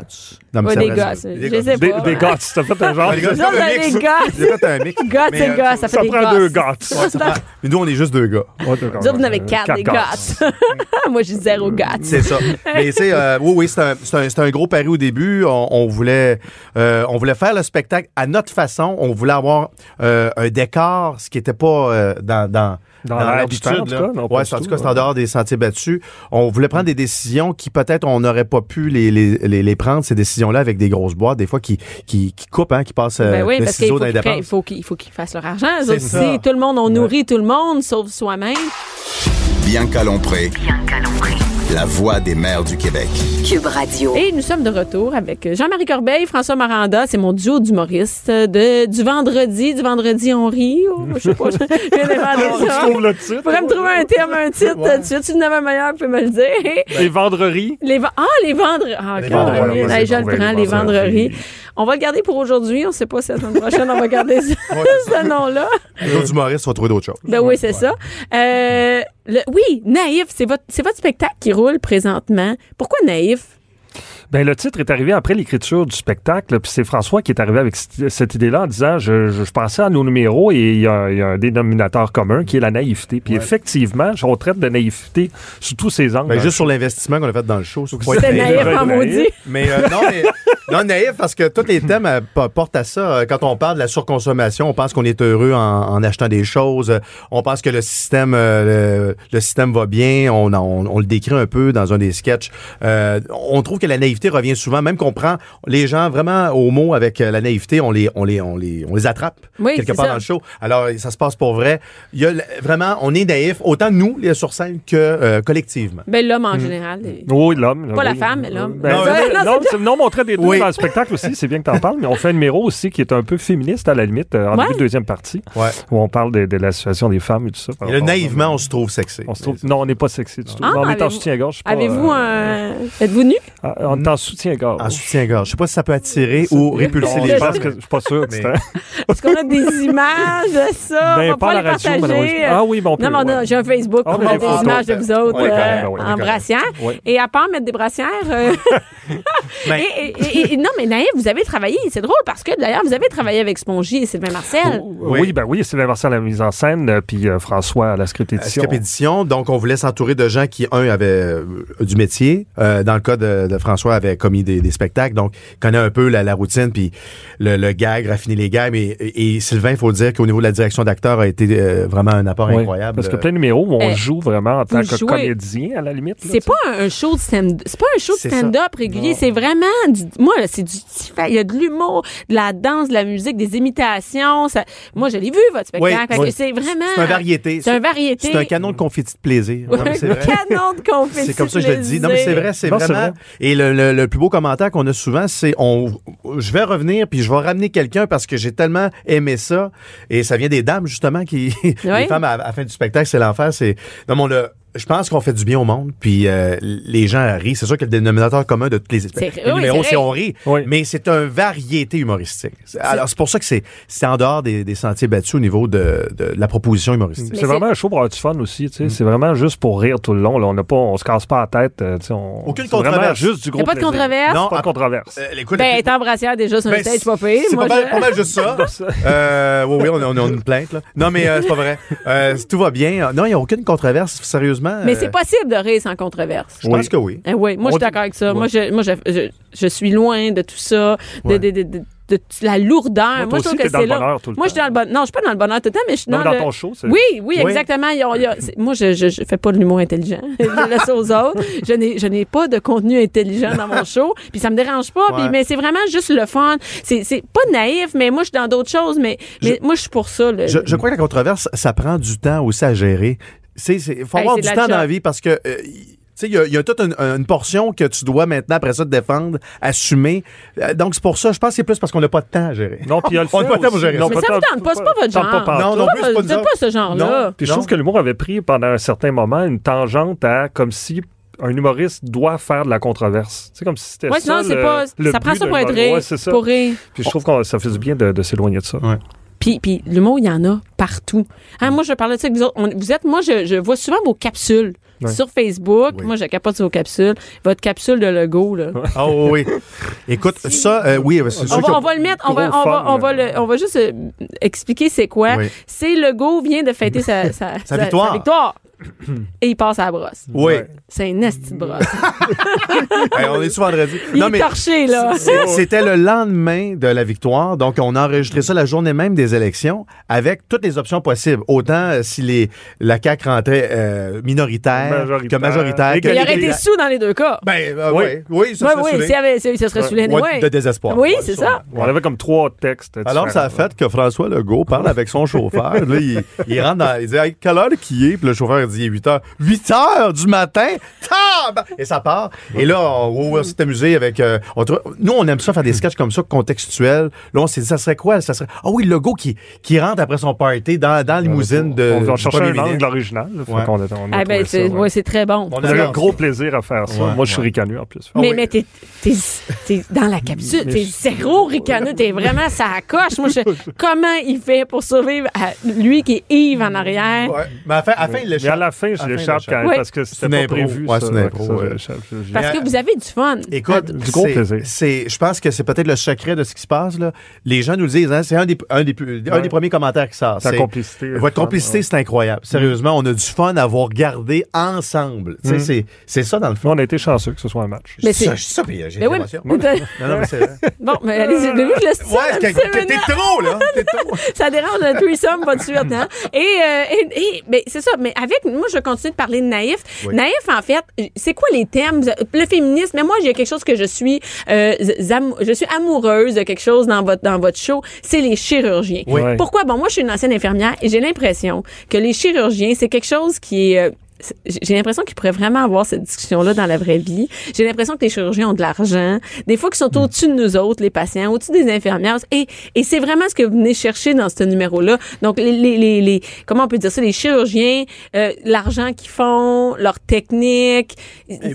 Non, mais Ouais, c'est des c'est- sais Des, pas. des gars, t'as fait un genre. Ah, c'est on des gars. J'ai fait un mix. C'est euh, gars, ça fait Ça des prend gars. deux gars. Ouais, prend- Mais nous, on est juste deux gars. Nous autres, vous en avez quatre, des gars. Moi, j'ai zéro gars. C'est ça. Mais tu sais, euh, oui, oui, c'est un, c'est un, c'est un gros pari au début. On, on voulait, euh, on voulait faire le spectacle à notre façon. On voulait avoir euh, un décor, ce qui n'était pas euh, dans, dans, Dans temps, en tout là. cas, non, pas ouais, en tout cas, c'est en dehors des sentiers battus. On voulait prendre des décisions qui peut-être on n'aurait pas pu les, les, les, les prendre ces décisions-là avec des grosses boîtes, des fois qui qui, qui coupent, hein, qui passent euh, Ben oui, le parce qu'il ciseau faut dans les qu'ils prennent- il faut qu'ils faut qu'ils fassent leur argent. autres ça. aussi. Tout le monde, on nourrit tout le monde, sauf soi-même. Bianca Lompré, la voix des mères du Québec. Cube Radio. Et nous sommes de retour avec Jean-Marie Corbeil, François Maranda, c'est mon duo d'humoristes de, du vendredi, du vendredi on rit, ou je sais pas, je d'inventer ça. Je trouve le titre. Tu pourrais me trouver un terme, un titre, tout de suite. Si tu en avais un meilleur, tu peux me le dire. Les vendreries. Les ah, les vendredis. Ah, Les vendredis, ouais, je le prends, les vendredis. On va le garder pour aujourd'hui. On sait pas si la semaine prochaine, on va garder ce, ce nom-là. Les autres humoristes vont trouver d'autres choses. Ben oui, c'est ça. Euh, le- oui, Naïf, c'est votre, c'est votre spectacle qui roule présentement. Pourquoi Naïf? Ben, le titre est arrivé après l'écriture du spectacle, puis c'est François qui est arrivé avec cette, idée-là en disant je, je, je pensais à nos numéros et il y, a, il y a un dénominateur commun qui est la naïveté. Puis effectivement, on traite de naïveté sous tous ses angles. Ben, juste sur l'investissement qu'on a fait dans le show. C'était naïf. Naïf en naïf. maudit. Mais euh, non, mais non, naïf parce que tous les thèmes euh, portent à ça. Euh, Quand on parle de la surconsommation, on pense qu'on est heureux en, en achetant des choses. Euh, On pense que le système, euh, le, le système va bien. On, on, on le décrit un peu dans un des sketchs. Euh, on trouve que la naïveté revient souvent, même qu'on prend les gens vraiment au mot avec la naïveté, on les, on les, on les, on les attrape Oui, quelque part ça. dans le show. Alors ça se passe pour vrai. Il y a vraiment, on est naïf autant nous les sur scène que euh, collectivement. Ben, l'homme en général. les- Oui, l'homme. Pas la femme, mais l'homme. Ben, Non, ben, non, non, non, mais on traite des deux. Oui, dans le spectacle aussi, c'est bien que tu en parles, mais on fait un numéro aussi qui est un peu féministe à la limite, euh, en Ouais. début de deuxième partie, Ouais. où on parle de, de la situation des femmes et tout ça. Et là, naïvement, on se trouve sexy. On se trouve- non, on n'est pas sexy du tout. Ah, on est en soutien-gorge. Avez-vous euh, un. Êtes-vous nu? ah, On est en soutien-gorge. En soutien-gorge. Je sais pas si ça peut attirer ou répulser les je gens. je suis pas sûr. Mais- Est-ce qu'on a des images de ça? Ben, on va pas les radio, partager. Ah oui, on peut, Non, mais on a- ouais. j'ai un Facebook Ah, pour mettre des photos, images de vous autres euh, en brassière. Et à part mettre des brassières. Ben- et, et- et- et- non, mais Naïf, vous avez travaillé. C'est drôle parce que d'ailleurs, vous avez travaillé avec Spongy et Sylvain Marcel. Oui, ben oui, Sylvain Marcel à la mise en scène, euh, puis euh, François à la script édition. Script édition. Donc, on voulait s'entourer de gens qui, un, avaient euh, du métier. Euh, dans le cas de, de François, avait commis des, des spectacles. Donc, connaît un peu la, la routine, puis le, le gag, raffiner les gags. Mais, et, et Sylvain, il faut dire qu'au niveau de la direction d'acteur, a été euh, vraiment un apport Oui, incroyable. Parce que plein de numéros où on Euh, joue vraiment en tant que jouez- comédien, à la limite. C'est pas un show de stand c'est pas un show de stand-up régulier, c'est vraiment du, moi là, c'est du il y a de l'humour, de la danse, de la musique, des imitations, ça, moi je l'ai vu votre spectacle, Oui, Fait que oui. c'est vraiment C'est un variété. C'est un variété. C'est un canon de confetti de plaisir. Non, mais c'est un vrai. canon de confetti. C'est comme ça que je le dis. Non, mais c'est vrai, c'est Non, c'est vraiment. vrai. Et le, le- le plus beau commentaire qu'on a souvent, c'est on, je vais revenir puis je vais ramener quelqu'un parce que j'ai tellement aimé ça. Et ça vient des dames justement qui, les femmes à, à la fin du spectacle, c'est l'enfer. C'est non, mais on a- Je pense qu'on fait du bien au monde, puis euh, les gens rient. C'est sûr que le dénominateur commun de tous les, les oui, numéros, c'est on rit, Oui. mais c'est un variété humoristique. Alors c'est pour ça que c'est c'est en dehors des, des sentiers battus au niveau de, de la proposition humoristique. C'est vraiment un show pour avoir du fun aussi. tu sais. C'est vraiment juste pour rire tout le long. Là. On ne pas, on se casse pas la tête. euh, tu sais, On, Aucune controverse. juste du gros a pas de controverse? Non, Pas de ah, controverse. Euh, écoute, Ben, être en brassière déjà sur un Ben, stage, pas pire. C'est pas, mal, je- pas mal juste ça. Euh, oui, oui, on, a- on a une plainte. Là. Non, mais c'est pas vrai. Tout va bien. Non, il n'y a aucune controverse, sérieusement. Mais euh, c'est possible de rire sans controverse. Je pense que oui. Eh oui, moi, je suis d'accord avec ça. Ouais. Moi, je, moi je, je, je suis loin de tout ça, de, Ouais. de, de, de- de la lourdeur. Moi, Moi, toi je trouve aussi, que dans c'est le là. bonheur tout le moi, je suis dans le bonheur. Non, je suis pas dans le bonheur tout le temps, mais je suis Non, dans, dans le... ton show, c'est- Oui, oui, Oui. exactement. Il y a- il y a- c'est- moi, je, je, je fais pas de l'humour intelligent. je laisse aux autres. Je n'ai, je n'ai pas de contenu intelligent dans mon show. Puis ça me dérange pas. Puis, mais c'est vraiment juste le fun. C'est, c'est pas naïf, mais moi, je suis dans d'autres choses. Mais, mais moi, je suis pour ça. le- Je, je crois que la controverse, ça prend du temps aussi à gérer. Il faut Hey, avoir c'est du temps dans la vie parce que. euh, tu sais, il y a, il y a toute une, une portion que tu dois maintenant, après ça, te défendre, assumer. Euh, Donc, c'est pour ça, je pense que c'est plus parce qu'on n'a pas de temps à gérer. Non, puis il y a le On n'a pas de temps pour gérer Non, ça. mais ça vous tente pas, c'est pas votre genre. pas Non, non Pas- plus, c'est pas pas ce genre-là. Non. Puis je trouve que l'humour avait pris pendant un certain moment une tangente à comme si un humoriste doit faire de la controverse. C'est comme si c'était Ouais, ça. sinon, c'est pas. le Ça prend ça pour être rire. Ouais, c'est ça. Pour rire. Puis je trouve que ça fait du bien de, de s'éloigner de ça. Ouais. Puis, puis l'humour, il y en a partout. Hein, moi, je parlais de ça avec vous autres. On- vous êtes, moi, je, je vois souvent vos capsules Ouais. sur Facebook. Oui. Moi, je capote sur vos capsules. Votre capsule de logo, là. Ah oui. Écoute, ça, euh, oui, c'est On va, on va le mettre, on va, on va, on va, le, on va juste euh, expliquer c'est quoi. Oui. C'est Legault vient de fêter sa, sa, Sa victoire. victoire. Et il passe à la brosse. Oui. C'est une esti de brosse. Hey, on est sur vendredi. Il est torché, là. C'était le lendemain de la victoire, donc on a enregistré ça la journée même des élections avec toutes les options possibles. Autant euh, si les, la CAQ rentrait euh, minoritaire, Majoritaire. que majoritaire. que- Il aurait été sous dans les deux cas. Ben, euh, Oui. oui, oui, ça Oui, serait oui, avait, ça sous les Ouais, ouais. de désespoir. Oui, Ouais, c'est ça. On avait comme trois textes. Alors, ça a fait que François Legault parle avec son chauffeur. Là, il, il rentre dans. Il dit Hey, Quelle heure qui est? Puis le chauffeur il dit 8 heures. 8 heures du matin? Tab! Et ça part. Et là, on, on s'est amusé avec. euh, on nous, on aime ça faire des sketchs comme ça, contextuels. Là, on s'est dit Ça serait quoi? Ça serait. Ah oui, le Legault qui, qui rentre après son party dans, dans la limousine de. On chercher premier un angle original. Ouais. qu'on a- on a Ah, ben, c'est ouais. très bon. On On a eu un gros plaisir à faire ça. Ouais, Moi, je suis ricaneux en plus. Ah mais oui. mais t'es, dans la capsule. T'es zéro ricaneux. T'es vraiment ça coche. Moi, je, comment il fait pour survivre à lui qui est Yves en arrière? Ouais. Mais à la fin, à la fin, il. La fin, À je la fin, l'échappe quand même parce que C'est c'était pas prévu. Ouais, ça. c'est une Ouais, impro, ça, je. Je- je- Parce que vous avez du fun. Écoute, Du gros plaisir. c'est, je pense que c'est peut-être le secret de ce qui se passe. Là. Les gens nous le disent, hein, c'est un des, un, des, plus- un Ouais. des premiers commentaires qui sort. Ta C'est- complicité. Votre complicité, c'est incroyable. Sérieusement, on a du fun à vous regarder ensemble. Mm. c'est, ça dans le fond. On a été chanceux que ce soit un match. Mais ça, c'est- je ça, j'ai t'as- Non, non, mais c'est. Bon, mais allez-y, le style, Ouais, t'es, trop, là. Ça dérange le threesome, pas de suite, hein? Et, euh, ben, c'est ça. Mais avec, moi, je continue de parler de naïf. Oui. Naïf, en fait, c'est quoi les thèmes? Le féminisme, mais moi, il y a quelque chose que je suis, euh, je suis amoureuse de quelque chose dans votre, dans votre show, c'est les chirurgiens. Oui. Pourquoi? Bon, moi, je suis une ancienne infirmière et j'ai l'impression que les chirurgiens, c'est quelque chose qui est, euh, j'ai l'impression qu'ils pourraient vraiment avoir cette discussion-là dans la vraie vie. J'ai l'impression que les chirurgiens ont de l'argent. Des fois, qu'ils sont Hmm. au-dessus de nous autres, les patients, au-dessus des infirmières. Et, et c'est vraiment ce que vous venez chercher dans ce numéro-là. Donc, les, les, les, les- comment on peut dire ça, les chirurgiens, euh, l'argent qu'ils font, leur technique.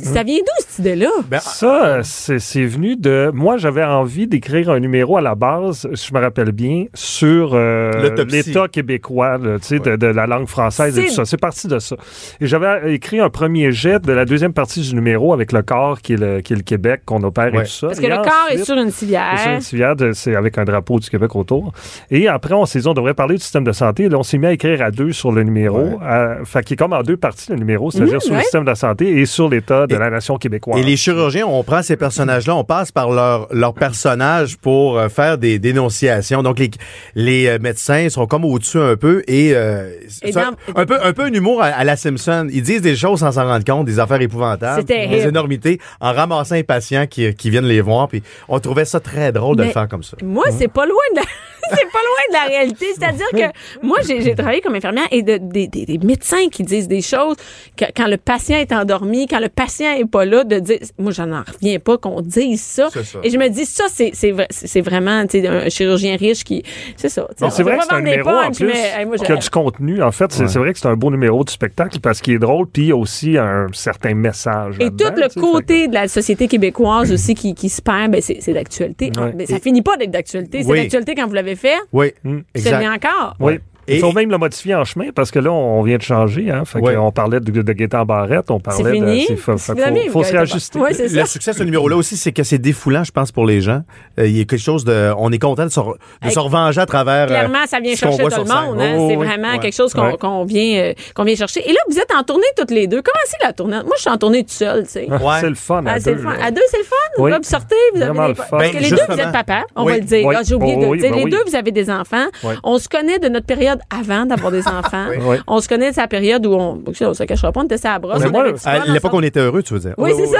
Ça vient d'où, cette idée-là? Ben, Ça, c'est c'est venu de. Moi, j'avais envie d'écrire un numéro à la base, je me rappelle bien, sur euh, l'État québécois, là, tu sais, de, de la langue française et tout ça. C'est parti de ça. Et j'avais écrit un premier jet de la deuxième partie du numéro avec le corps qui est le, qui est le Québec, qu'on opère Ouais. et tout ça. Parce que Et le corps est sur une c'est sur civière. une civière, c'est avec un drapeau du Québec autour. Et après, on s'est dit, on devrait parler du système de santé. Là, on s'est mis à écrire à deux sur le numéro. Ouais. Euh, fait qu'il est comme en deux parties, le numéro, c'est-à-dire Mhm, sur ouais. le système de la santé et sur l'état de Et- la nation québécoise. Et les chirurgiens, on prend ces personnages-là, on passe par leur, leur personnage pour euh, faire des dénonciations. Donc, les, les euh, médecins sont comme au-dessus un peu et, euh, Et un, dans- un peu, un peu un humour à, à la Simpson. Ils disent des choses sans s'en rendre compte, des affaires épouvantables, des énormités, en ramassant les patients qui, qui viennent les voir. Puis on trouvait ça très drôle de Mais- le faire comme ça. Moi, c'est pas loin de la... c'est pas loin de la réalité. C'est-à-dire que moi, j'ai travaillé comme infirmière et de- des- des- des médecins qui disent des choses que- quand le patient est endormi, quand le patient est pas là, de dire. Moi, j'en en reviens pas qu'on dise ça. Et je me dis, ça, c'est c'est vrai- c'est vraiment tu sais, un chirurgien riche qui. C'est ça. tu sais, Non, on c'est vrai pas que c'est un numéro en plus mais, hey, moi, qui a du contenu. En fait, c'est Ouais. vrai que c'est un beau numéro du spectacle parce qu'il est drôle, puis il y a aussi un certain message. Et tout le côté de la société québécoise aussi qui, qui se perd, ben c'est c'est d'actualité. Ouais. Mais ça Et- finit pas d'être d'actualité. C'est Oui. d'actualité quand vous l'avez fait. Oui, Mm. C'est exact. bien encore. Oui. Il faut même le modifier en chemin parce que là, on vient de changer. Hein? Fait Ouais. on parlait de, de Gaétan Barrette, on parlait fini. de. c'est- Faut, C'est faut- fini, faut se réajuster. Ouais, Le ça. succès de ce numéro-là aussi, c'est que c'est défoulant, je pense, pour les gens. Euh, il y a quelque chose de. On est content de se, re- de se Hey, revenger à travers. euh, Clairement, ça vient chercher tout le monde. hein. Oh, c'est oui. vraiment Ouais. quelque chose qu'on vient, euh, qu'on vient chercher. Et là, vous êtes en tournée toutes les deux. Comment c'est la tournée? Moi, je suis en tournée toute seule, tu sais. Ouais. C'est le fun. à Ah, deux, le. À deux, c'est le fun? Oui. Vous sortez, vous avez Vraiment des- le fun. Parce que Ben, les deux, vous êtes papa. On va le dire. Ah, J'ai oublié Oh, de oui, dire. ben les deux, vous avez des enfants. On se connaît de notre période avant d'avoir des enfants. Oui. On se connaît de sa période où on, on se cachera pas, on était ça à brosse. Mais on moi, À l'époque, on était heureux, tu veux dire. Oui, c'est ça.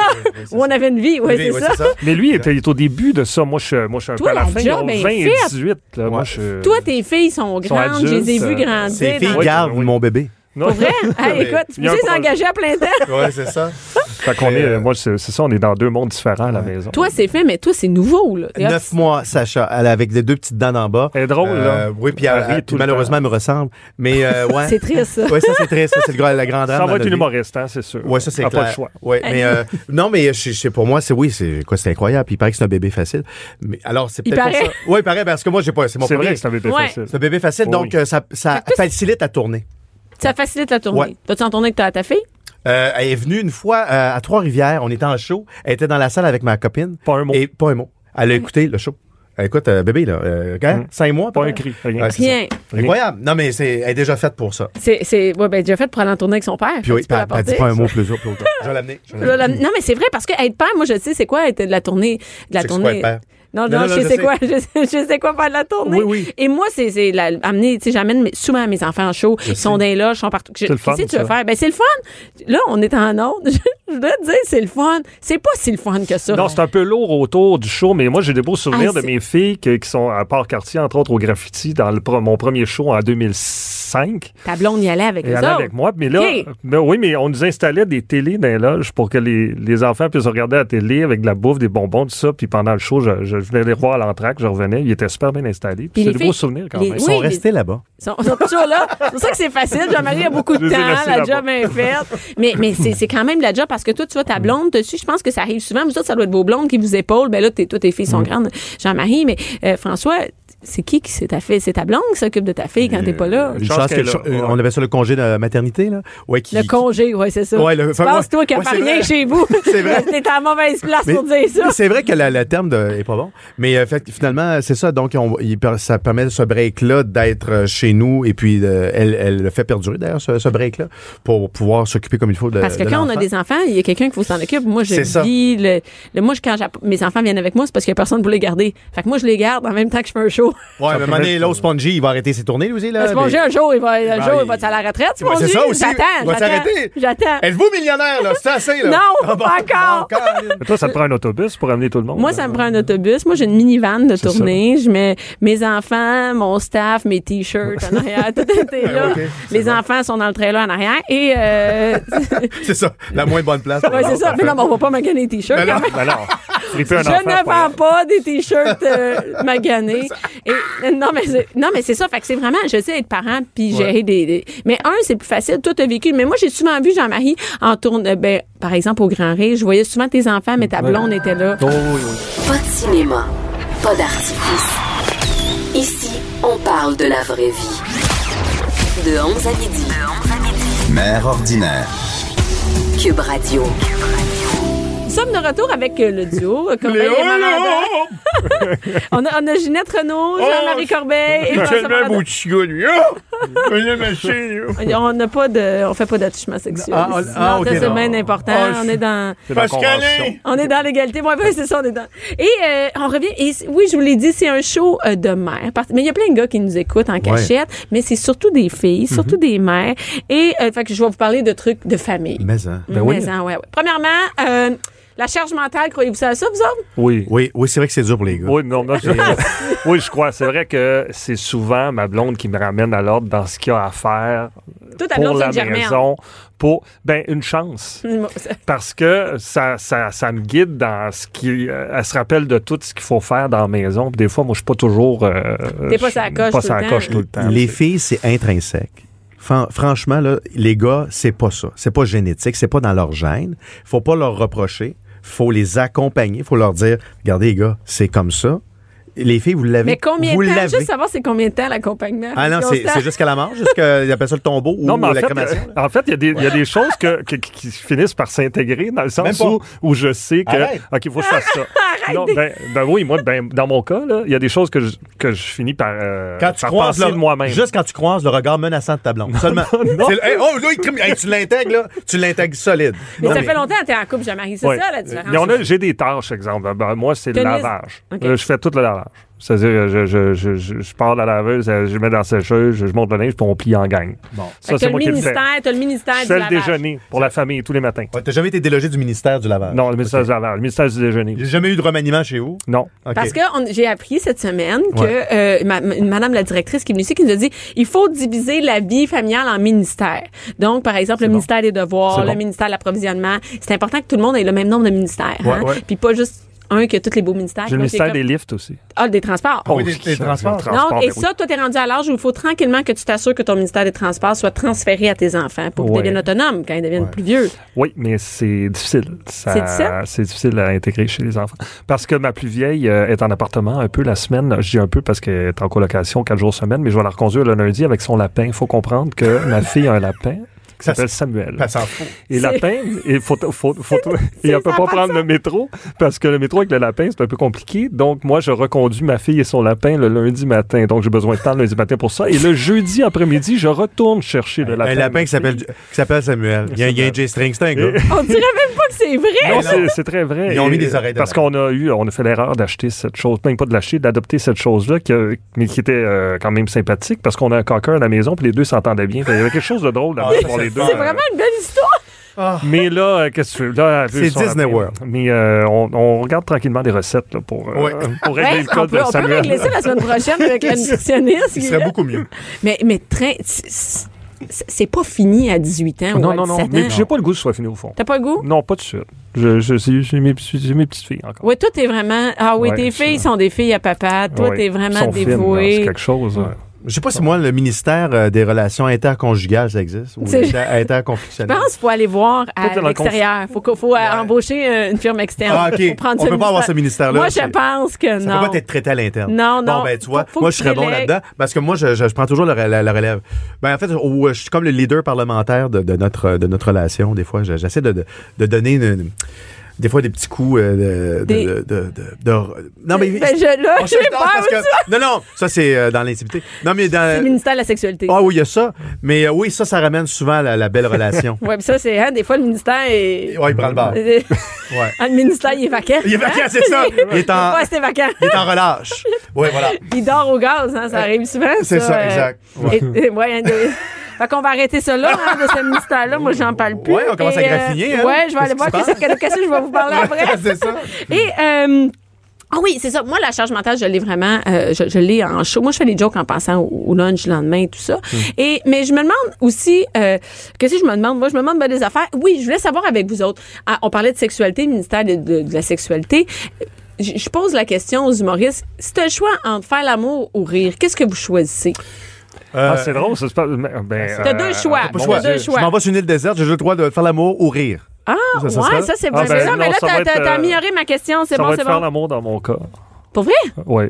Où on avait une vie. Oui, Oui, c'est oui, ça. Mais lui, il était, il est au début de ça. Moi, je, suis- moi, je suis un Toi, peu à la la fin. job Ils ont est 20 et faite. 18. Là. Moi, je... Toi, tes filles sont Sont grandes. je les ai vues euh, grandir. Ces filles gardent mon bébé. Non, Pour vrai? Hey, écoute, tu peux un les engager à plein temps. Oui, c'est ça. Fait qu'on est, euh, moi, c'est c'est ça, on est dans deux mondes différents à la maison. Toi, c'est fait, mais toi, c'est nouveau. Là. Neuf mois, Sacha, elle avec les deux petites dents en bas. Elle est drôle, Euh, là. Oui, puis Elle elle- malheureusement, elle me ressemble. Mais euh, ouais. C'est triste, ça. Oui, ça, c'est triste. Ça, c'est la grande Ça dame. va être une humoriste, hein, c'est sûr. Oui, ça, c'est clair. pas le choix. Ouais, mais euh, non, mais je, je- pour moi, c'est oui, c'est quoi, c'est incroyable. Puis il paraît que c'est un bébé facile. Mais alors, c'est peut-être pour paraît. ça. Oui, il paraît parce que moi, j'ai pas, c'est mon C'est premier. vrai que c'est un bébé facile. C'est un bébé facile, donc ça, ça facilite la tournée. Ça facilite la tournée. Ouais. T'as-tu en tournée que t'as à ta fille? Euh, elle est venue une fois euh, à Trois-Rivières. On était en show. Elle était dans la salle avec ma copine. Pas un mot. Et pas un mot. Elle a écouté le show. Écoute, euh, bébé, là, euh, quand? Mm. cinq mois? Pas un cri, rien. Ouais. Incroyable. Non, mais c'est, elle est déjà faite pour ça. C'est, c'est, ouais, ben, déjà fait pour aller en tournée avec son père. Puis oui, elle dit pas un mot plus haut. plus haut. Je vais l'amener. Non, mais c'est vrai parce que être père, moi, je sais c'est quoi être de la tournée. De la C'est quoi tournée. être père? Non, Non, je non, sais je c'est sais. quoi. Je sais, je sais quoi faire de la tournée. Oui, oui. Et moi, c'est, c'est la, amener, tu sais, j'amène souvent mes enfants en show. Ils sont dans loges, ils sont partout. Je- le fun, tu veux faire? Ben, c'est le fun. Là, on est en ordre. Je dois te dire, c'est le fun. C'est pas si le fun que ça. Non, c'est un peu lourd autour du show, mais moi, j'ai des beaux souvenirs Ah, de c'est- mes filles qui sont à Port-Cartier, entre autres au graffiti, dans le mon premier show en 2005. Ta blonde y allait avec allait autres. avec moi. Mais là, ben oui, mais on nous installait des télés dans les loges pour que les, les enfants puissent regarder la télé avec de la bouffe, des bonbons, tout ça. Puis pendant le show, je, je venais les voir à l'entraque, je revenais. Ils étaient super bien installés. Puis c'est des beaux souvenirs quand les- même. Ils sont Oui, restés là-bas. Ils sont, toujours là. C'est pour ça que c'est facile. Jean-Marie a beaucoup de Je temps. La job est faite. Mais, mais c'est, c'est quand même la job parce que toi, tu vois, ta blonde dessus, je pense que ça arrive souvent. Vous autres, ça doit être vos blondes qui vous épaulent. Ben là, t'es, toi, tes filles sont grandes. Jean-Marie, mais euh, François, c'est qui qui c'est ta fille? C'est ta blonde qui s'occupe de ta fille quand t'es pas là? Une chance chance que qu'elle Ouais. on avait ça le congé de maternité, là. Ouais, qui, Le congé, oui, c'est ça. Ouais, le- enfin, penses, ouais. toi, qu'il n'y Ouais, a pas c'est rien chez vous? C'est vrai. T'es à mauvaise place Mais- pour dire ça. mais c'est vrai que la- le terme de, est pas bon. Mais euh, fait, que finalement, c'est ça. Donc, on- il per- ça permet ce break-là d'être euh, chez nous. Et puis, euh, elle, elle le fait perdurer, d'ailleurs, ce, ce break-là, pour pouvoir s'occuper comme il faut de Parce que de quand on a des enfants, il y a quelqu'un qui faut s'en occupe. Moi, je vis le, le- moi, quand mes enfants viennent avec moi, c'est parce qu'il y a personne pour les garder. Fait que moi, je les garde en même temps que je fais un show. Ouais, mais à un moment donné, l'autre Spongy, il va arrêter ses tournées, lui aussi, là. Spongy, mais- un jour, il va, un jour, il il- va être à la retraite, c'est ça aussi. J'attends, Il va j'attends. s'arrêter. J'attends. Êtes-vous millionnaire, là? C'est assez, là? Non, Ah, bon, pas encore. Mais toi, ça te prend un autobus pour amener tout le monde. Moi, ça me prend un autobus. Moi, j'ai une minivan de tournée. Je mets mes enfants, mon staff, mes t-shirts en arrière. Tout était là. Ok, c'est Les enfants sont dans le trailer en arrière. Et, euh, C'est ça, la moins bonne place. ouais, c'est ça. Mais non, mais on va pas maganer les t-shirts Ben. Ben Je ne vends pas des t-shirts euh, maganés. Et, non, mais c'est, non, mais c'est ça. Fait que c'est vraiment, je sais être parent puis gérer des, des- Mais un, c'est plus facile. Toi, t'as vécu. Mais moi, j'ai souvent vu Jean-Marie en tourne, euh, ben, par exemple, au Grand Rire. Je voyais souvent tes enfants, mais ta blonde était là. Oh, oui, oui. Pas de cinéma, pas d'artifice. Ici, on parle de la vraie vie. De 11 à midi. Mère ordinaire. Cube Radio. Nous sommes de retour avec euh, le duo. euh, Corbeil Léo, et Malandin. on, a, on a Ginette Renault, Jean-Marie Corbeil et François lui. Ah! On n'a pas de, on fait pas d'attouchement sexuel. Ah, on- ah, Non, ok, ça, c'est bien important. Ah, on est dans, la convention. on est dans l'égalité. Ouais, ouais, c'est ça, on est dans. Et euh, on revient. Et oui, je vous l'ai dit, c'est un show euh, de mère. Mais il y a plein de gars qui nous écoutent en cachette, mais c'est surtout des filles, Mhm. surtout des mères. Et euh, fait que je vais vous parler de trucs de famille. Mais, hein. Ben oui. Mais, hein, ouais, ouais. Premièrement, euh, la charge mentale, croyez-vous ça à ça, vous autres? Oui. Oui, oui, c'est vrai que c'est dur pour les gars. Oui, non, non, je- oui, je crois. C'est vrai que c'est souvent ma blonde qui me ramène à l'ordre dans ce qu'il y a à faire Toi, ta pour la maison. Pour, ben, une chance. Parce que ça, ça, ça me guide dans ce qui. euh, elle se rappelle de tout ce qu'il faut faire dans la maison. Puis des fois, moi, je suis pas toujours. euh, T'es pas la coche Pas tout le coche tout le temps. Les filles, c'est intrinsèque. Fran- franchement, là, les gars, c'est pas ça. C'est pas génétique, c'est pas dans leur gène. Faut pas leur reprocher. Faut les accompagner. Faut leur dire, regardez, les gars, c'est comme ça. Les filles, vous l'avez. Mais combien vous de temps? Juste savoir c'est combien de temps l'accompagnement. Ah non, c'est c'est jusqu'à la mort, jusqu'à, ils appellent ça le tombeau ou Non, mais en la fait, crémation. euh, en fait, il y a des, il y a des choses que, que- qui finissent par s'intégrer dans le sens où, où je sais que, Arrête. OK, il faut que je fasse ça. non, ben, ben oui, moi, ben, dans mon cas, là, il y a des choses que je, que je finis par, euh, Quand tu par croises penser le, de moi-même. juste quand tu croises le regard menaçant de ta blonde. Seulement. non. Le- hey, oh, là, il crime- hey, tu l'intègres, là. Tu l'intègres solide. Mais Non, ça fait longtemps que t'es en couple, Jean-Marie. C'est Ouais. ça, la différence? Mais on a- j'ai des tâches, exemple. Ben, moi, c'est le lavage. Euh, je fais tout le lavage. C'est-à-dire, je, je, je, je, je pars de la laveuse, euh, je mets dans la sécheuse, je, je monte le linge, puis on plie en gang. Bon. Ça, c'est le moi qui le fais. ministère, t'as le ministère du le lavage. déjeuner pour la famille tous les matins. Ouais, T'as jamais été délogé du ministère du lavage? Non, le ministère du lavage, le ministère du déjeuner. J'ai jamais eu de remaniement chez vous? Non. OK. Parce que on- j'ai appris cette semaine que Ouais. euh, ma- ma- madame la directrice qui est venue ici qui nous a dit il faut diviser la vie familiale en ministères. Donc par exemple le ministère des devoirs, C'est le bon. ministère de l'approvisionnement, c'est important que tout le monde ait le même nombre de ministères Ouais, hein? ouais. Puis pas juste un que tous les beaux ministères. J'ai le ministère comme- des lifts aussi. Ah, des transports. oui, des- des transports. Et ça, toi, t'es rendu à l'âge où il faut tranquillement que tu t'assures que ton ministère des Transports soit transféré à tes enfants pour qu'ils Ouais. deviennent autonomes quand ils deviennent plus vieux. Oui, mais c'est difficile. C'est difficile? C'est difficile à intégrer chez les enfants. Parce que ma plus vieille euh, est en appartement un peu la semaine. Je dis un peu parce qu'elle est en colocation quatre jours semaine, mais je vais la reconduire le lundi avec son lapin. Il faut comprendre que ma fille a un lapin qui Ça s'appelle Samuel. Elle s'en fout. Et lapin, il faut, faut, faut, et elle peut pas prendre le métro parce que le métro avec le lapin, c'est un peu compliqué. Donc, moi, je reconduis ma fille et son lapin le lundi matin. Donc, j'ai besoin de temps le lundi matin pour ça. Et le jeudi après-midi, je retourne chercher le lapin. Un lapin qui s'appelle qui s'appelle Samuel. Il y a, il y a un J-string, c'est un gars. On dirait même pas que c'est vrai. Non, c'est- très vrai. Ils ont mis des oreilles Parce qu'on a eu, on a fait l'erreur d'acheter cette chose, même pas de l'acheter, d'adopter cette chose-là, mais qui était euh, quand même sympathique parce qu'on a un cocker à la maison, puis les deux s'entendaient bien. Il y avait quelque chose de drôle Ah, là-bas ça, pour les deux. C'est vraiment une belle histoire. Mais là, euh, qu'est-ce que tu veux? C'est Disney. World. Mais euh, on, on regarde tranquillement des recettes là, pour, euh, Ouais. pour régler Ouais, le on, code peut, de on peut Samuel. régler ça la semaine prochaine avec la nutritionniste. Ce serait beaucoup mieux. Mais, mais très, c'est- pas fini à 18 ans ou Non, à non, non. 17 Mais j'ai pas le goût que ce soit fini au fond. T'as pas le goût? Non, pas tout de suite. Je, je, j'ai- j'ai mes, j'ai mes petites filles encore. Oui, toi, t'es vraiment. Ah oui, Ouais, tes ça. filles sont des filles à papa. Toi, Ouais. t'es vraiment là. C'est dévoué. quelque chose. ouais. Je sais pas si moi, le ministère euh, des relations interconjugales, ça existe. Ou C'est- inter- Je pense qu'il faut aller voir à l'extérieur. Il faut, faut euh, embaucher euh, une firme externe. Ah, OK. On peut pas avoir ce ministère-là. Moi, je pense que Ça non. peut pas être traité à l'interne. Non, non. Bon, ben, tu vois, Faut- faut moi, je serais bon là-dedans parce que moi, je, je- je prends toujours le- relève. Ben, en fait, au- je suis comme le leader parlementaire de, de notre, de notre relation. Des fois, Je- j'essaie de, de, de donner une- des fois des petits coups euh, de, Des- de, de, de- de- Non, mais. Ben, je- là, On j'ai se- peur parce que- aussi. Non, non, ça, c'est euh, dans l'intimité. Non, mais C'est le dans. ministère de la sexualité. Ah oui, il y a ça. Mais euh, oui, ça, ça ramène souvent la, la belle relation. Ouais, puis ça, c'est, hein, des fois, le ministère est. Ouais, il prend le bar. Ouais. ah, le ministère, il est vacant. Il est vacant, c'est ça. Il est en- Ouais, c'était vacant. Il est en relâche. Oui, voilà. Il dort au gaz, hein, ça arrive souvent. C'est ça, exact. Ouais. et- ouais, hein, Fait qu'on va arrêter ça là, hein, de ce ministère-là. Moi, j'en parle plus. Ouais, on commence à Et, euh, graffiner, hein? Ouais, je vais aller voir qu'est-ce que, qu'est-ce que je vais vous parler après. c'est ça. Et, euh, ah oui, c'est ça. Moi, la charge mentale, je l'ai vraiment, euh, je, je l'ai en show. Moi, je fais des jokes en passant au, au lunch le lendemain, tout ça. Hmm. Et, mais je me demande aussi, euh, qu'est-ce que je me demande? Moi, je me demande ben, des affaires. Oui, je voulais savoir avec vous autres. Ah, on parlait de sexualité, ministère de, de- de la sexualité. Je, je pose la question aux humoristes. Si tu as le choix entre faire l'amour ou rire, qu'est-ce que vous choisissez? Ah, c'est drôle, ça se passe. Ben, T'as deux choix. Pas le T'as choix. deux Je choix. m'en vais sur une île déserte, j'ai juste le droit de faire l'amour ou rire. Ah, Ça, ça ouais, ça, c'est bon. Ah, ben, C'est ça, mais là, t'as euh, amélioré ma question. C'est Ça bon, va c'est être faire bon. l'amour dans mon cas. Pour vrai? Oui.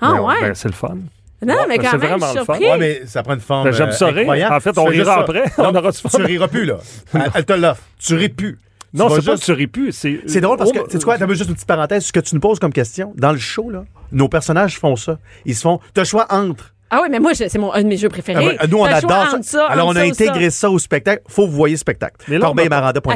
Ah, Ben, ouais. ben, c'est le fun. Non, mais ben, quand c'est même, vraiment je suis le fun. surpris. Ouais, mais ça prend une forme. Ben, j'aime ça euh, rire. En fait, Tu on juste rira après. Non, On aura du fun. Tu riras plus, là. Elle, elle te l'offre. Tu ris plus. Non, c'est pas que juste- tu ris plus. C'est drôle parce que, Oh, tu sais quoi, t'as juste une petite parenthèse, ce que tu nous poses comme question, dans le show, là, nos personnages font ça. Ils se font, t'as le choix entre. Ah oui, mais moi, c'est mon, un de mes jeux préférés. Ah ouais, nous, on adore ça. Alors, on a ça ou ça. intégré ça. au spectacle. Faut que vous voyez le spectacle. Mais là.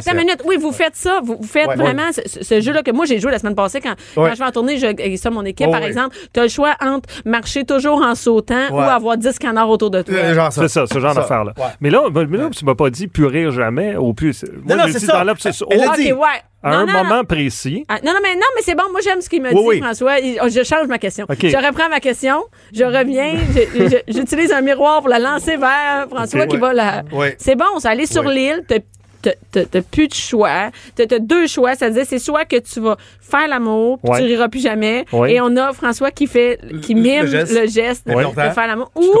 Attends une minute. Oui, vous faites ça. Vous, vous faites Ouais. vraiment ce, ce- ce jeu-là que moi, j'ai joué la semaine passée quand, quand je vais en tournée, je, et ça, mon équipe, Oh, par exemple. Tu as le choix entre marcher toujours en sautant ou avoir 10 canards autour de toi. Euh, genre ça. C'est ça, ce genre d'affaire-là. Ouais. Mais là, mais là, tu m'as pas dit plus rire jamais ou plus. Moi, non, j'ai c'est dit ça. dans Au- ouais. À Non, un non, non. moment précis. Ah, non, non, mais non, mais c'est bon. Moi, j'aime ce qu'il m'a Oui, dit, oui. François. Il- oh, Je change ma question. Je reprends ma question. Je reviens. J'utilise un miroir pour la lancer vers François qui va la. Ouais. C'est bon, ça aller sur Ouais. l'île. t'as- plus de choix. T'as t'as deux choix. C'est-à-dire, c'est soit que tu vas faire l'amour, puis Ouais. tu riras plus jamais. Ouais. Et on a François qui fait, qui Le- mime le geste. le geste de, faire l'amour. Ou,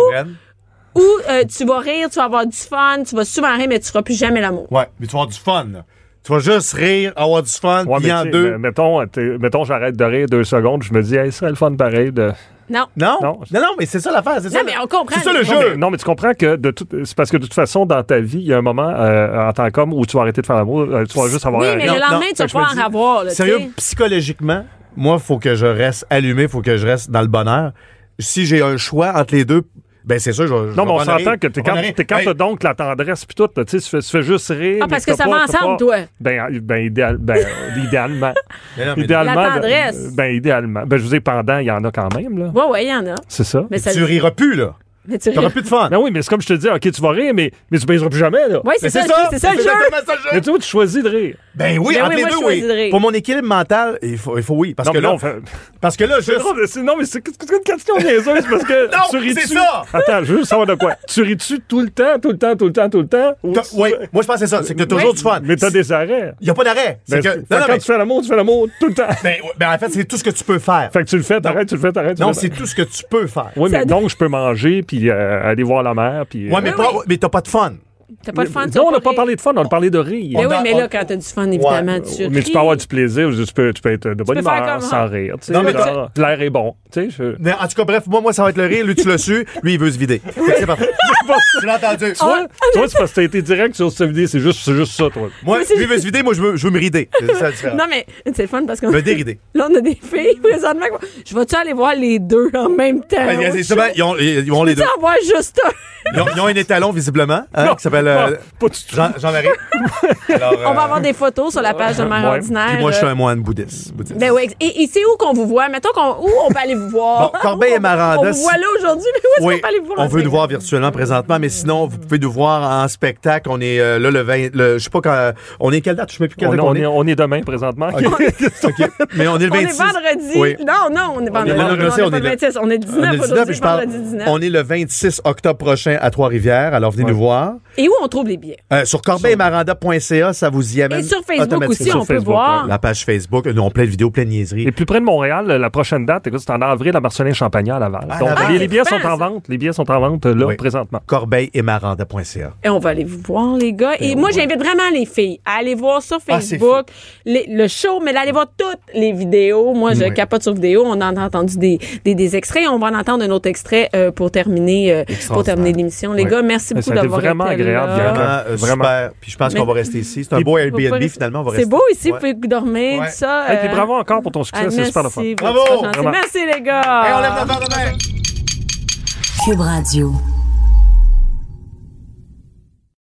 ou euh, tu vas rire, tu vas avoir du fun, tu vas souvent rire, mais tu feras plus jamais l'amour. Ouais, mais tu vas avoir du fun, là. Tu vas juste rire, avoir du fun, Ouais, puis en deux. Mettons, t'es- mettons j'arrête de rire deux secondes, je me dis, hey, ce serait le fun pareil de. Non. Non? Non. Non, non, mais c'est ça l'affaire. C'est ça. Non, mais on comprend. C'est ça le jeu. mais, non, mais tu comprends que de tout, c'est parce que de toute façon, dans ta vie, il y a un moment euh, en tant qu'homme où tu vas arrêter de faire l'amour, euh, tu vas juste avoir Oui, un mais le lendemain, tu vas pas en dis, avoir. là, Sérieux, psychologiquement, moi, il faut que je reste allumé, il faut que je reste dans le bonheur. Si j'ai un choix entre les deux, ben c'est sûr, je Non, mais on s'entend que t'es quand, t'es quand t'as donc la tendresse puis tout, tu sais, tu fais, tu fais juste rire. Ah, parce que ça pas- va ensemble, pas- toi. Ben, ben, idéal, ben, euh, idéalement. Mais non, mais idéalement. La ben, tendresse. Ben, idéalement. Ben, je vous dis, pendant, il y en a quand même, là. Ouais, ouais, il y en a. C'est ça. Mais ça, Tu riras plus, là. Mais tu T'auras ris. plus de fun. Ben oui, mais c'est comme je te dis, OK, tu vas rire, mais, mais tu baiseras plus jamais, là. Ouais, c'est ça, c'est ça le jeu. exactement ça le jeu. Mais tu vois, tu choisis de rire. Ben oui, Ben entre oui, les moi, je deux, choisis de oui. rire. Pour mon équilibre mental, il faut, il faut oui. Parce non, que mais là, là, on fait. parce que là, C'est juste. drôle, mais c'est- non, mais c'est c'est une question niaiseuse parce que Non, tu ris c'est dessus. ça. Attends, je veux juste savoir de quoi. Tu ris-tu tout le temps, tout le temps, tout le temps, tout le temps? ou T'as- tu- Oui, moi je pense que c'est ça. C'est que t'as toujours Oui. du fun. Mais t'as des arrêts. Il n'y a pas d'arrêt. C'est Ben, que. fait Non, que non, quand mais. tu fais l'amour, tu fais l'amour tout le temps. Ben, ouais, ben, en fait, c'est tout ce que tu peux faire. Fait que tu le fais, t'arrêtes, tu le fais, t'arrêtes. tu Non, le c'est fais. tout ce que tu peux faire. Oui, mais Ça- donc, je peux manger, puis euh, aller voir la mer, puis... Ouais, mais, Oui, pas, oui. mais t'as pas de fun. T'as pas de fun, Non, on n'a pas rire. parlé de fun, on a parlé de rire. Mais On oui, mais là, quand t'as du fun, évidemment, Ouais. tu Mais tu peux avoir du plaisir, tu peux, tu peux être de bonne humeur, comme- sans rire. tu sais, Non, mais L'air est bon. Tu sais, je... Mais en tout cas, bref, moi, moi, ça va être le rire. Lui, tu l'as su. Lui, il veut se vider. C'est parfait. Tu l'as entendu. Tu vois, tu vois, c'est parce que t'as été direct sur cette vidéo, c'est juste, c'est juste ça, toi. Moi, lui, il veut se vider. Moi, je veux, je veux me rider. Non, mais c'est le fun parce qu'on Me dérider. là, on a des filles présentement. Je vais-tu aller voir les deux en même temps? Ben, ils ont, ils ont les Tu deux. en voir juste un? Ils ont, ils un étalon, visiblement, hein, qui s'appelle euh, pas- pas du tout. Jean- Jean-Marie? Alors, On va euh, avoir des photos sur la page de Mère Ouais. Ordinaire. Puis moi, je suis euh, un moine bouddhiste. bouddhiste. Ben oui. Et, et c'est où qu'on vous voit? Mettons qu'on, où on peut aller vous voir? Bon, Corbeil et Maranda, On vous voit là aujourd'hui, mais où est-ce Oui, qu'on peut aller vous voir? on veut nous voir virtuellement présentement, mais sinon, vous pouvez nous voir en spectacle. On est euh, là le 20, le, je sais pas quand, on est quelle date? Je sais même plus quelle On, date on on est, on est demain, présentement. Mais on est le On 26. est vendredi. Oui. Non, non, on est vendredi. Non, non, je on sais, est on le le- 26. On est le On 19 est le 19 et aujourd'hui, je parle, vendredi 19. on est le 26 octobre prochain à Trois-Rivières. Alors, venez nous voir. Et où on trouve les billets? Euh, sur corbeilmaranda.ca, ça vous y amène Et sur Facebook aussi, Sur on peut voir. La page Facebook, nous on plein de vidéos, plein de niaiseries. Et plus près de Montréal, la prochaine date, écoute, c'est en avril à Marcelin-Champagnat à Laval. Ah, Donc, Laval. les, Ah, les billets sont en vente. Les billets sont en vente euh, là, Oui. présentement. corbeilletmaranda.ca. Et on va aller vous voir, les gars. Et moi, j'invite vraiment les filles à aller voir sur Ah, Facebook les- le show, mais d'aller voir toutes les vidéos. Moi, je Oui. capote sur vidéo. On en a entendu des, des, des extraits. On va en entendre un autre extrait euh, pour terminer euh, pour terminer l'émission. Les Oui. gars, merci beaucoup d'avoir vraiment été là. Agréable, là. Bianca. Vraiment, euh, Vraiment. super. Puis je pense qu'on va rester ici. C'est un beau Airbnb, finalement. on va rester. C'est beau ici, Ouais. vous pouvez dormir, Ouais. tout ça. Hey, puis bravo encore pour ton succès, ah, c'est super le fun. merci, Bravo! Merci, les gars. On lève la barre demain! Cube Radio.